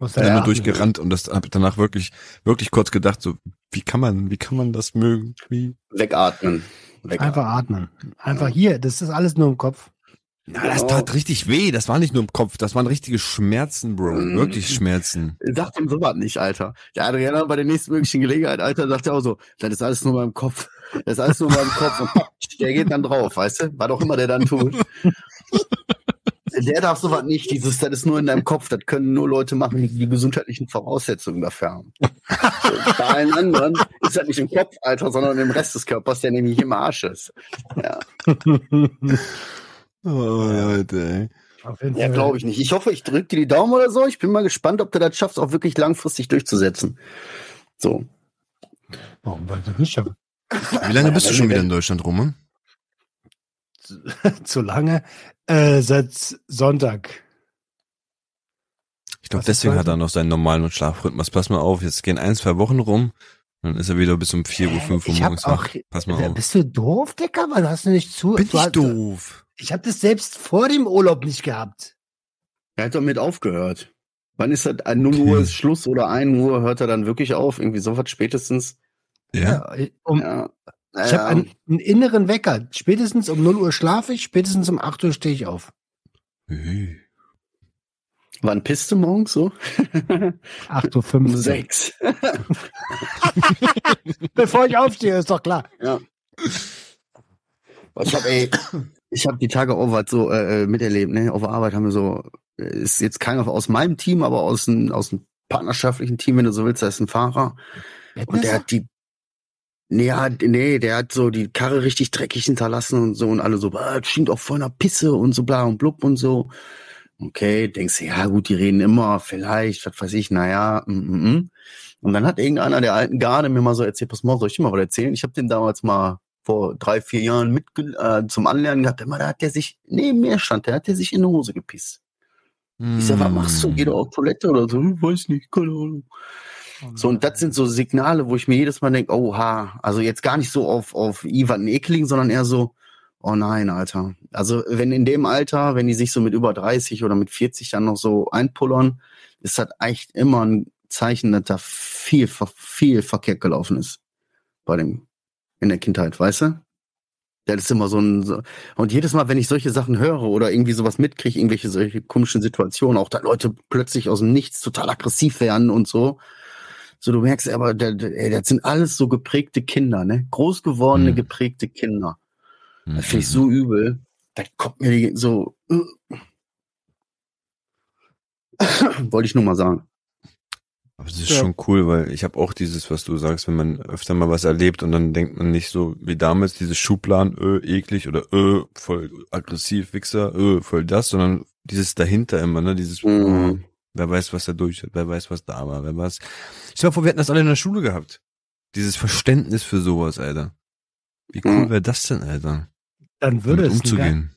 B: Muss
D: bin
B: atmen.
D: durchgerannt und das habe ich danach wirklich, wirklich kurz gedacht, so, wie kann man, wie kann man das mögen? Wie?
C: Wegatmen. Wegatmen.
B: Einfach atmen. Einfach hier, das ist alles nur im Kopf.
D: Ja, das
C: Genau.
D: tat richtig weh. Das war nicht nur im Kopf, das waren richtige Schmerzen, Bro.
C: Mhm.
D: Wirklich Schmerzen.
C: Sag dem sowas nicht, Alter. Der Adriana bei der nächsten möglichen Gelegenheit, Alter, sagt er auch so, das ist alles nur beim Kopf. Das ist alles nur beim Kopf und der geht dann drauf, weißt du? Was auch immer der dann tut. Der darf sowas nicht, dieses, das ist nur in deinem Kopf, das können nur Leute machen, die die gesundheitlichen Voraussetzungen dafür haben. Bei allen anderen ist das nicht im Kopf, Alter, sondern im Rest des Körpers, der nämlich im Arsch ist. Ja,
D: Oh, Leute, ey.
C: Ja glaube ich nicht. Ich hoffe, ich drücke dir die Daumen oder so. Ich bin mal gespannt, ob du das schaffst, auch wirklich langfristig durchzusetzen. So.
B: Warum wollte ich nicht schaffen?
D: Wie lange bist du schon wieder in Deutschland rum? hm?
B: Zu lange. Äh, seit Sonntag.
D: Ich glaube, deswegen hat er noch seinen normalen Schlafrhythmus. Pass mal auf, jetzt gehen ein, zwei Wochen rum. Dann ist er wieder bis um 4 Uhr, 5 Uhr morgens wach. Pass mal auf.
B: Bist du doof, Dicker? Was hast du nicht zu?
D: Bin
B: du
D: ich
B: hast-
D: doof.
B: Ich habe das selbst vor dem Urlaub nicht gehabt.
C: Er hat damit aufgehört. Wann ist das? 0 Uhr ist Schluss oder 1 Uhr hört er dann wirklich auf? Irgendwie sowas spätestens.
D: Ja.
B: Ja, um,
C: Ja.
B: Ich habe einen, einen inneren Wecker. Spätestens um 0 Uhr schlafe ich, spätestens um 8 Uhr stehe ich auf.
D: Hey.
C: Wann pisst du morgens so?
B: 8 Uhr
C: Um
B: 15.
C: sechs.
B: Bevor ich aufstehe, ist doch klar.
C: Ja. Ich habe ey, ich habe die Tage auch was so äh, miterlebt, ne? Auf der Arbeit haben wir so, äh, ist jetzt keiner aus meinem Team, aber aus einem aus einem partnerschaftlichen Team, wenn du so willst, da ist ein Fahrer. Und der hat die, nee, nee, der hat so die Karre richtig dreckig hinterlassen und so und alle so, ah, das stinkt auch voll nach Pisse und so bla und blub und so. Okay, denkst du, ja gut, die reden immer, vielleicht, was weiß ich, naja, mm, mm, mm. Und dann hat irgendeiner der alten Garde mir mal so erzählt, pass mal, soll ich dir mal was erzählen? Ich habe den damals mal vor drei, vier Jahren mit äh, zum Anlernen gehabt. Immer, da hat der sich, neben mir stand, der hat der sich in die Hose gepisst. Ich sag, was machst du? Geh doch auf Toilette oder so? Hm, Weiß nicht, keine Ahnung. So, und das sind so Signale, wo ich mir jedes Mal denke, oha, also jetzt gar nicht so auf, auf Ivan Ekling, sondern eher so, oh nein, Alter. Also wenn in dem Alter, wenn die sich so mit über 30 oder mit 40 dann noch so einpullern, ist das echt immer ein Zeichen, dass da viel, viel verkehrt gelaufen ist. Bei dem, in der Kindheit, weißt du? Das ist immer so ein, so, und jedes Mal, wenn ich solche Sachen höre oder irgendwie sowas mitkriege, irgendwelche solche komischen Situationen, auch da Leute plötzlich aus dem Nichts total aggressiv werden und so, so, du merkst aber, da- da- ey, das sind alles so geprägte Kinder, ne? Groß gewordene,
D: Hm.
C: geprägte Kinder.
D: Mhm.
C: Das finde ich so übel. Da kommt mir die, so. äh. Wollte ich nur mal sagen.
D: Aber das ist
B: Ja.
D: schon cool, weil ich habe auch dieses, was du sagst, wenn man öfter mal was erlebt und dann denkt man nicht so wie damals dieses Schubladen, öh, eklig oder öh, voll aggressiv, Wichser, öh, voll das, sondern dieses dahinter immer, ne, dieses,
C: Mhm.
D: wer weiß, was da durch hat, wer weiß, was da war, wer weiß. Mal vor, wir hätten das alle in der Schule gehabt. Dieses Verständnis für sowas, Alter. Wie cool
C: Mhm.
D: wäre das denn, Alter?
B: Dann würde
D: damit
B: es
D: umzugehen.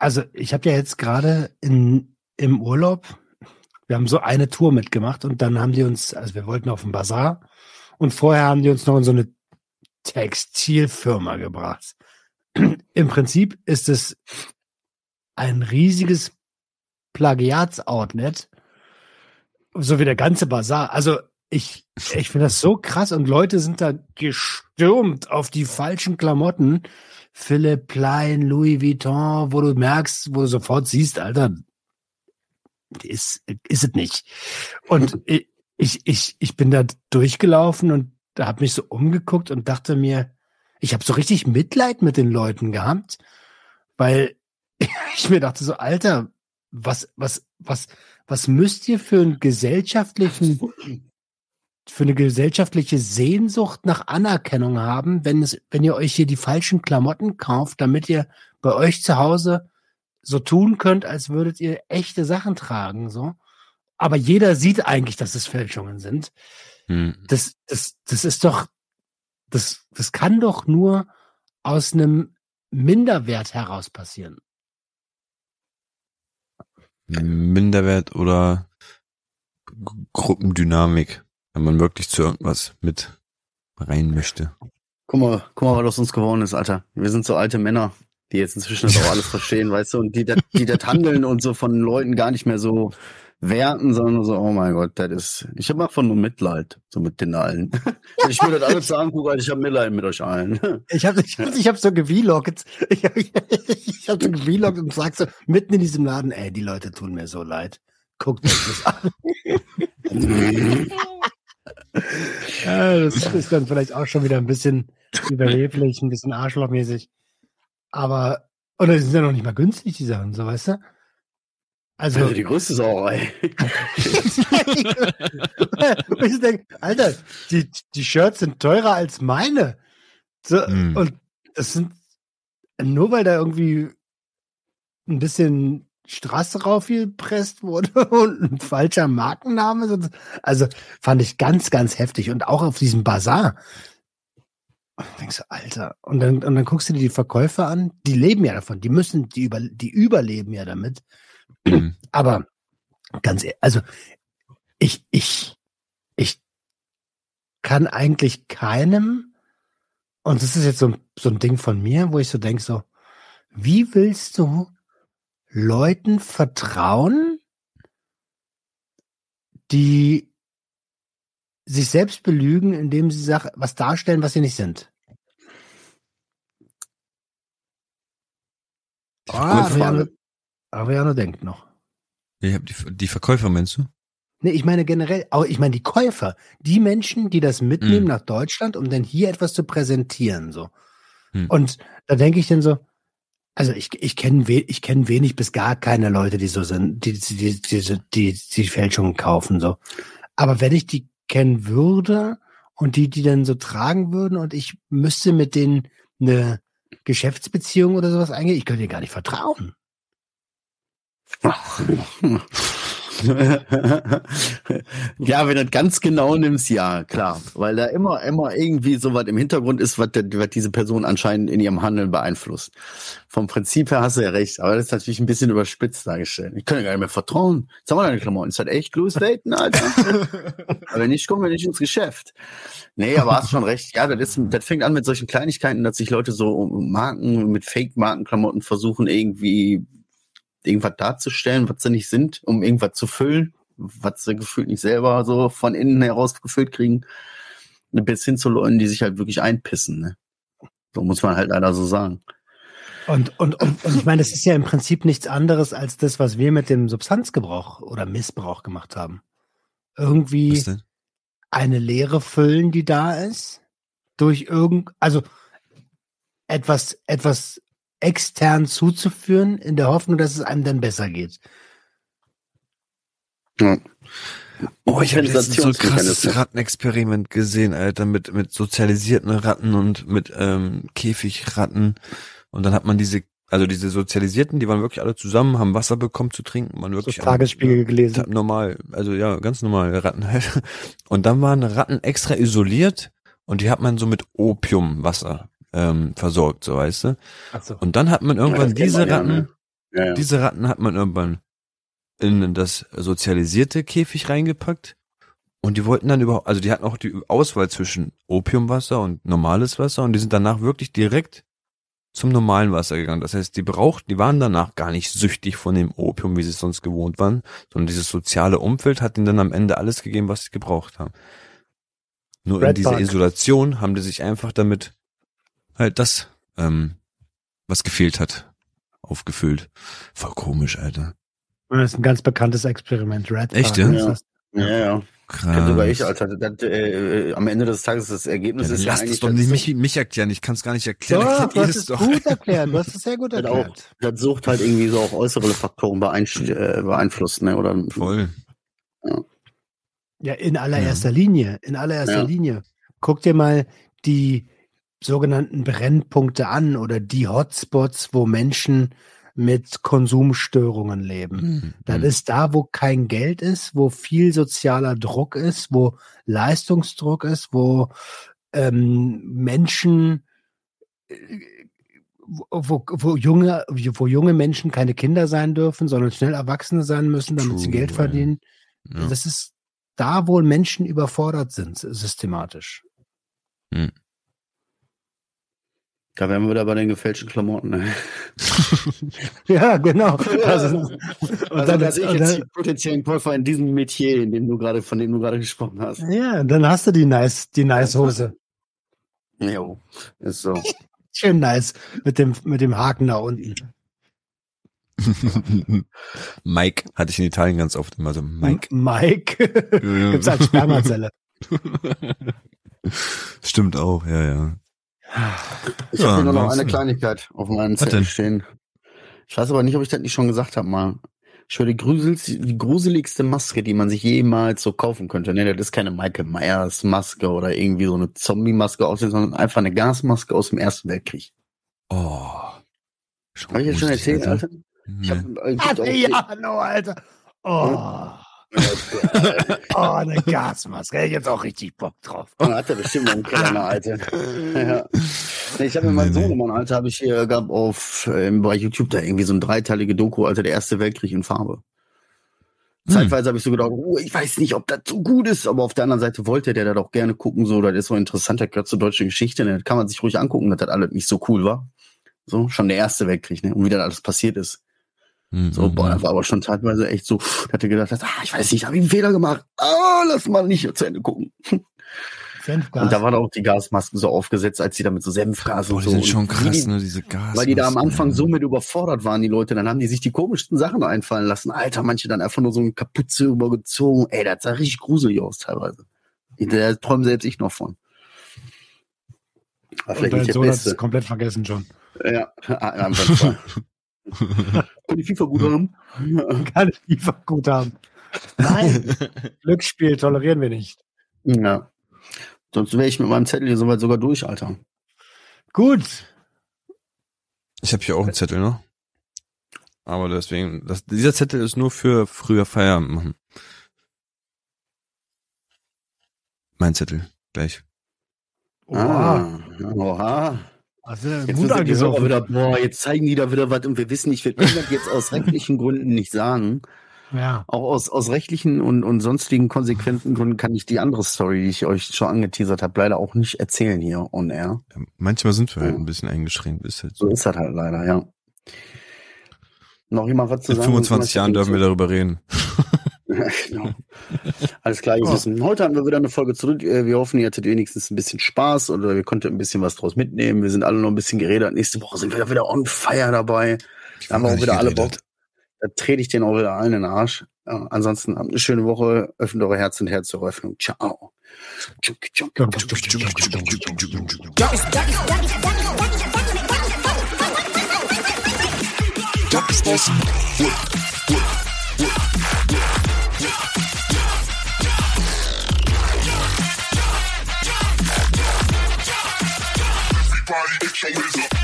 B: Also ich habe ja jetzt gerade in im Urlaub, wir haben so eine Tour mitgemacht und dann haben die uns, also wir wollten auf den Bazar und vorher haben die uns noch in so eine Textilfirma gebracht. Im Prinzip ist es ein riesiges Plagiatsoutlet, so wie der ganze Bazar. Also ich, ich finde das so krass und Leute sind da gestürmt auf die falschen Klamotten. Philipp Plein, Louis Vuitton, wo du merkst, wo du sofort siehst, Alter, ist, ist es nicht. Und ich, ich, ich, ich bin da durchgelaufen und da habe mich so umgeguckt und dachte mir, ich habe so richtig Mitleid mit den Leuten gehabt, weil ich mir dachte so, Alter, was, was, was, was müsst ihr für einen gesellschaftlichen, für eine gesellschaftliche Sehnsucht nach Anerkennung haben, wenn es, wenn ihr euch hier die falschen Klamotten kauft, damit ihr bei euch zu Hause so tun könnt, als würdet ihr echte Sachen tragen, so. Aber jeder sieht eigentlich, dass es Fälschungen sind.
D: Hm.
B: Das, das, das ist doch, das, das kann doch nur aus einem Minderwert heraus passieren.
D: Minderwert oder Gruppendynamik, wenn man wirklich zu irgendwas mit rein möchte.
C: Guck mal, guck mal, was aus uns geworden ist, Alter. Wir sind so alte Männer, die jetzt inzwischen das auch alles verstehen, weißt du, und die die das Handeln und so von Leuten gar nicht mehr so werten, sondern so, oh mein Gott, das ist, ich habe einfach nur Mitleid, so mit den allen. Ich mir das alles angucke, Alter, ich habe Mitleid mit euch allen.
B: Ich habe ich hab, ich hab so gevloggt. Ich habe ich hab so gevloggt und sag so mitten in diesem Laden, ey, die Leute tun mir so leid. Guckt euch das an. Ja, das ist dann vielleicht auch schon wieder ein bisschen überheblich, ein bisschen arschlochmäßig. Aber, oder die sind ja noch nicht mal günstig, die Sachen, so weißt du? Also,
C: Also die größte Sauerei.
B: Und ich denke, Alter, die, die Shirts sind teurer als meine. So,
D: Hm.
B: Und das sind, nur weil da irgendwie ein bisschen Straße draufgepresst wurde und ein falscher Markenname. so- Also fand ich ganz, ganz heftig. Und auch auf diesem Bazar. Und dann denkst du, Alter, und dann, und dann guckst du dir die Verkäufer an, die leben ja davon, die müssen, die über, die überleben ja damit.
D: Hm.
B: Aber ganz ehrlich, also ich, ich, ich kann eigentlich keinem, und das ist jetzt so, ein- so ein Ding von mir, wo ich so denke, so, wie willst du Leuten vertrauen, die sich selbst belügen, indem sie Sach was darstellen, was sie nicht sind. Ah, Adriano denkt noch.
D: Ich hab die, die Verkäufer meinst du?
B: Nee, ich meine generell, auch ich meine die Käufer, die Menschen, die das mitnehmen
D: Hm.
B: nach Deutschland, um dann hier etwas zu präsentieren, so.
D: Hm.
B: Und da denke ich dann so, also ich, ich kenne we ich kenne wenig bis gar keine Leute, die so sind, die die die die, die, die Fälschungen kaufen so. Aber wenn ich die kennen würde und die die dann so tragen würden und ich müsste mit denen eine Geschäftsbeziehung oder sowas eingehen, ich könnte denen gar nicht vertrauen.
C: ja, wenn du das ganz genau nimmst, ja, klar. Weil da immer, immer irgendwie so was im Hintergrund ist, was, was diese Person anscheinend in ihrem Handeln beeinflusst. Vom Prinzip her hast du ja recht, aber das ist natürlich ein bisschen überspitzt dargestellt. Ich kann ja gar nicht mehr vertrauen. Sag mal deine Klamotten, ist das echt Louis Vuitton, Alter? aber wenn nicht, kommen wir nicht ins Geschäft. Nee, aber hast schon recht. Ja, das, ist, das fängt an mit solchen Kleinigkeiten, dass sich Leute so Marken, mit Fake-Markenklamotten versuchen, irgendwie irgendwas darzustellen, was sie nicht sind, um irgendwas zu füllen, was sie gefühlt nicht selber so von innen heraus gefüllt kriegen. Bis hin zu Leuten, die sich halt wirklich einpissen. Ne? So muss man halt leider so sagen.
B: Und, und, und, und ich meine, das ist ja im Prinzip nichts anderes als das, was wir mit dem Substanzgebrauch oder Missbrauch gemacht haben. Irgendwie eine Leere füllen, die da ist, durch irgend, also etwas, etwas extern zuzuführen, in der Hoffnung, dass es einem dann besser geht.
C: Ja.
D: Oh, ich habe letztens so ein krasses. Rattenexperiment gesehen, Alter, mit, mit sozialisierten Ratten und mit ähm, Käfigratten. Und dann hat man diese, also diese sozialisierten, die waren wirklich alle zusammen, haben Wasser bekommen zu trinken, man
B: So
D: wirklich
B: Tagesspiegel
D: Ta-
B: gelesen.
D: normal, also ja, ganz normal Ratten halt. Und dann waren Ratten extra isoliert und die hat man so mit Opiumwasser ähm, versorgt, so weißt du.
B: Achso.
D: Und dann hat man irgendwann
C: kennt
D: diese
C: man ja,
D: Ratten,
C: ne? Ja, ja.
D: diese Ratten hat man irgendwann in das sozialisierte Käfig reingepackt. Und die wollten dann überhaupt, also die hatten auch die Auswahl zwischen Opiumwasser und normales Wasser und die sind danach wirklich direkt zum normalen Wasser gegangen. Das heißt, die braucht, die waren danach gar nicht süchtig von dem Opium, wie sie es sonst gewohnt waren, sondern dieses soziale Umfeld hat ihnen dann am Ende alles gegeben, was sie gebraucht haben. Nur in
B: Red
D: dieser
B: Bug.
D: Isolation haben die sich einfach damit halt das, ähm, was gefehlt hat, aufgefüllt. Voll komisch, Alter.
B: Das ist ein ganz bekanntes Experiment. Red
D: Echt, ja?
B: das.
C: ja, ja.
D: Krass.
C: Kennt sogar ich, Alter. Das, äh, äh, am Ende des Tages das Ergebnis
D: Ja,
C: ist ja
D: lass
C: eigentlich,
D: es doch
C: dass
D: nicht mich, mich erklären. Ich kann es gar nicht erklären.
B: Doch,
D: Erklärt
B: du hast
D: es
B: es
D: doch.
B: gut erklärt. Du hast es sehr gut
C: Das auch,
B: erklärt.
C: das Sucht halt irgendwie so auch äußere Faktoren beeinsch- äh, beeinflusst, ne? Oder
D: Voll.
B: Ja, in allererster Linie. In allererster
C: Ja.
B: Linie. Guck dir mal die sogenannten Brennpunkte an oder die Hotspots, wo Menschen mit Konsumstörungen leben.
D: Hm,
B: Das
D: hm.
B: ist da, wo kein Geld ist, wo viel sozialer Druck ist, wo Leistungsdruck ist, wo ähm, Menschen, äh, wo, wo, junge, wo junge Menschen keine Kinder sein dürfen, sondern schnell Erwachsene sein müssen, damit sie
D: True,
B: Geld
D: ja.
B: verdienen.
D: Ja.
B: Das ist da, wo Menschen überfordert sind, systematisch.
C: Da wären wir wieder bei den gefälschten Klamotten. Ne?
B: Ja, genau. Also, und
C: Also,
B: dann,
C: dass ich jetzt die potenziellen Käufer in diesem Metier, in dem du gerade, von dem du gerade gesprochen hast.
B: ja, dann hast du die nice, die nice Hose.
C: Jo, ist so.
B: Schön nice mit dem, mit dem Haken da unten.
D: Mike hatte ich in Italien ganz oft immer so. Mike.
B: Mike. Gibt's als Spermazelle.
D: Stimmt auch, ja, ja.
C: Ich
D: Ja,
C: habe nur noch eine Kleinigkeit auf meinem Zettel stehen. Ich weiß aber nicht, ob ich das nicht schon gesagt habe mal. Ich höre die, gruseligste Maske, die man sich jemals so kaufen könnte. Ne, das ist keine Michael Myers Maske oder irgendwie so eine Zombie-Maske aussehen, sondern einfach eine Gasmaske aus dem Ersten Weltkrieg.
D: Oh.
C: Habe ich jetzt schon erzählt, Alter?
D: Nee.
C: Ich hab, äh, gibt auch-
B: Ja, no, Alter. Oh. Oh, eine Gasmaske. Hätte ich jetzt auch richtig Bock drauf.
C: Man hat ja bestimmt noch einen Keller, ne, Alter. ja. Ich habe mit meinem
D: Nee, nee.
C: Sohn, Mann, Alter, habe ich hier gab auf ähm, bei YouTube da irgendwie so ein dreiteilige Doku, Alter, der Erste Weltkrieg in Farbe.
D: Hm.
C: Zeitweise habe ich so gedacht, oh, ich weiß nicht, ob das so gut ist, aber auf der anderen Seite wollte der da doch gerne gucken, so, das ist so interessant, das gehört zur deutschen Geschichte, ne? das kann man sich ruhig angucken, dass das alles nicht so cool war. So, schon der Erste Weltkrieg, ne? Und wie das alles passiert ist.
D: Mhm.
C: So, boah, das war aber schon teilweise echt so, da hat er gedacht, ah, ich weiß nicht, habe ich einen Fehler gemacht. Ah, lass mal nicht zu Ende gucken.
B: Senfgas.
C: Und da waren auch die Gasmasken so aufgesetzt, als sie da mit so Senfgas
D: Boah,
C: und
D: die
C: so.
D: sind schon
C: und
D: krass,
C: die,
D: ne, diese Gas.
C: Weil die da am Anfang so mit überfordert waren, die Leute. Dann haben die sich die komischsten Sachen einfallen lassen. Alter, manche dann einfach nur so eine Kapuze übergezogen. Ey, das sah richtig gruselig aus teilweise. Da träume selbst ich noch von. War
B: Und
C: vielleicht
B: dein
C: nicht der
B: Sohn hat
C: Beste.
B: es komplett vergessen schon.
C: Ja, einfach Und die FIFA gut haben.
B: Kann ich lieber gut haben. Nein, Glücksspiel tolerieren wir nicht.
C: Ja. Sonst wäre ich mit meinem Zettel hier soweit sogar durch, Alter.
B: Gut.
D: Ich habe hier auch einen Zettel, ne? Aber deswegen, das, dieser Zettel ist nur für früher Feierabend machen. Mein Zettel, gleich.
B: Oha.
C: Ah, oha.
B: Also,
C: Jetzt
B: gut
C: sind die Hörer
B: angesoffen.
C: wieder, boah, jetzt zeigen die da wieder was und wir wissen nicht, wir können das jetzt aus rechtlichen Gründen nicht sagen.
B: Ja.
C: Auch aus, aus rechtlichen und, und sonstigen konsequenten Gründen kann ich die andere Story, die ich euch schon angeteasert habe, leider auch nicht erzählen hier on air.
D: Ja, manchmal sind wir halt
C: Ja.
D: ein bisschen eingeschränkt, ist halt
C: So
D: so.
C: ist das halt leider, ja. Noch jemand was zu
D: In
C: sagen?
D: 25 Jahren dürfen wir darüber reden.
C: genau. Alles klar, ihr
B: Oh.
C: Heute hatten wir wieder eine Folge zurück. Äh, Wir hoffen, ihr hattet wenigstens ein bisschen Spaß oder ihr konntet ein bisschen was draus mitnehmen. Wir sind alle noch ein bisschen geredet. Nächste Woche sind wir wieder on fire dabei. Da haben wir auch wieder alle Bock. Da trete ich den auch wieder allen in den Arsch. Ja, ansonsten habt eine schöne Woche. Öffnet eure Herz und Herz zur Öffnung. Ciao. Tschuk,
A: body, get your wizard.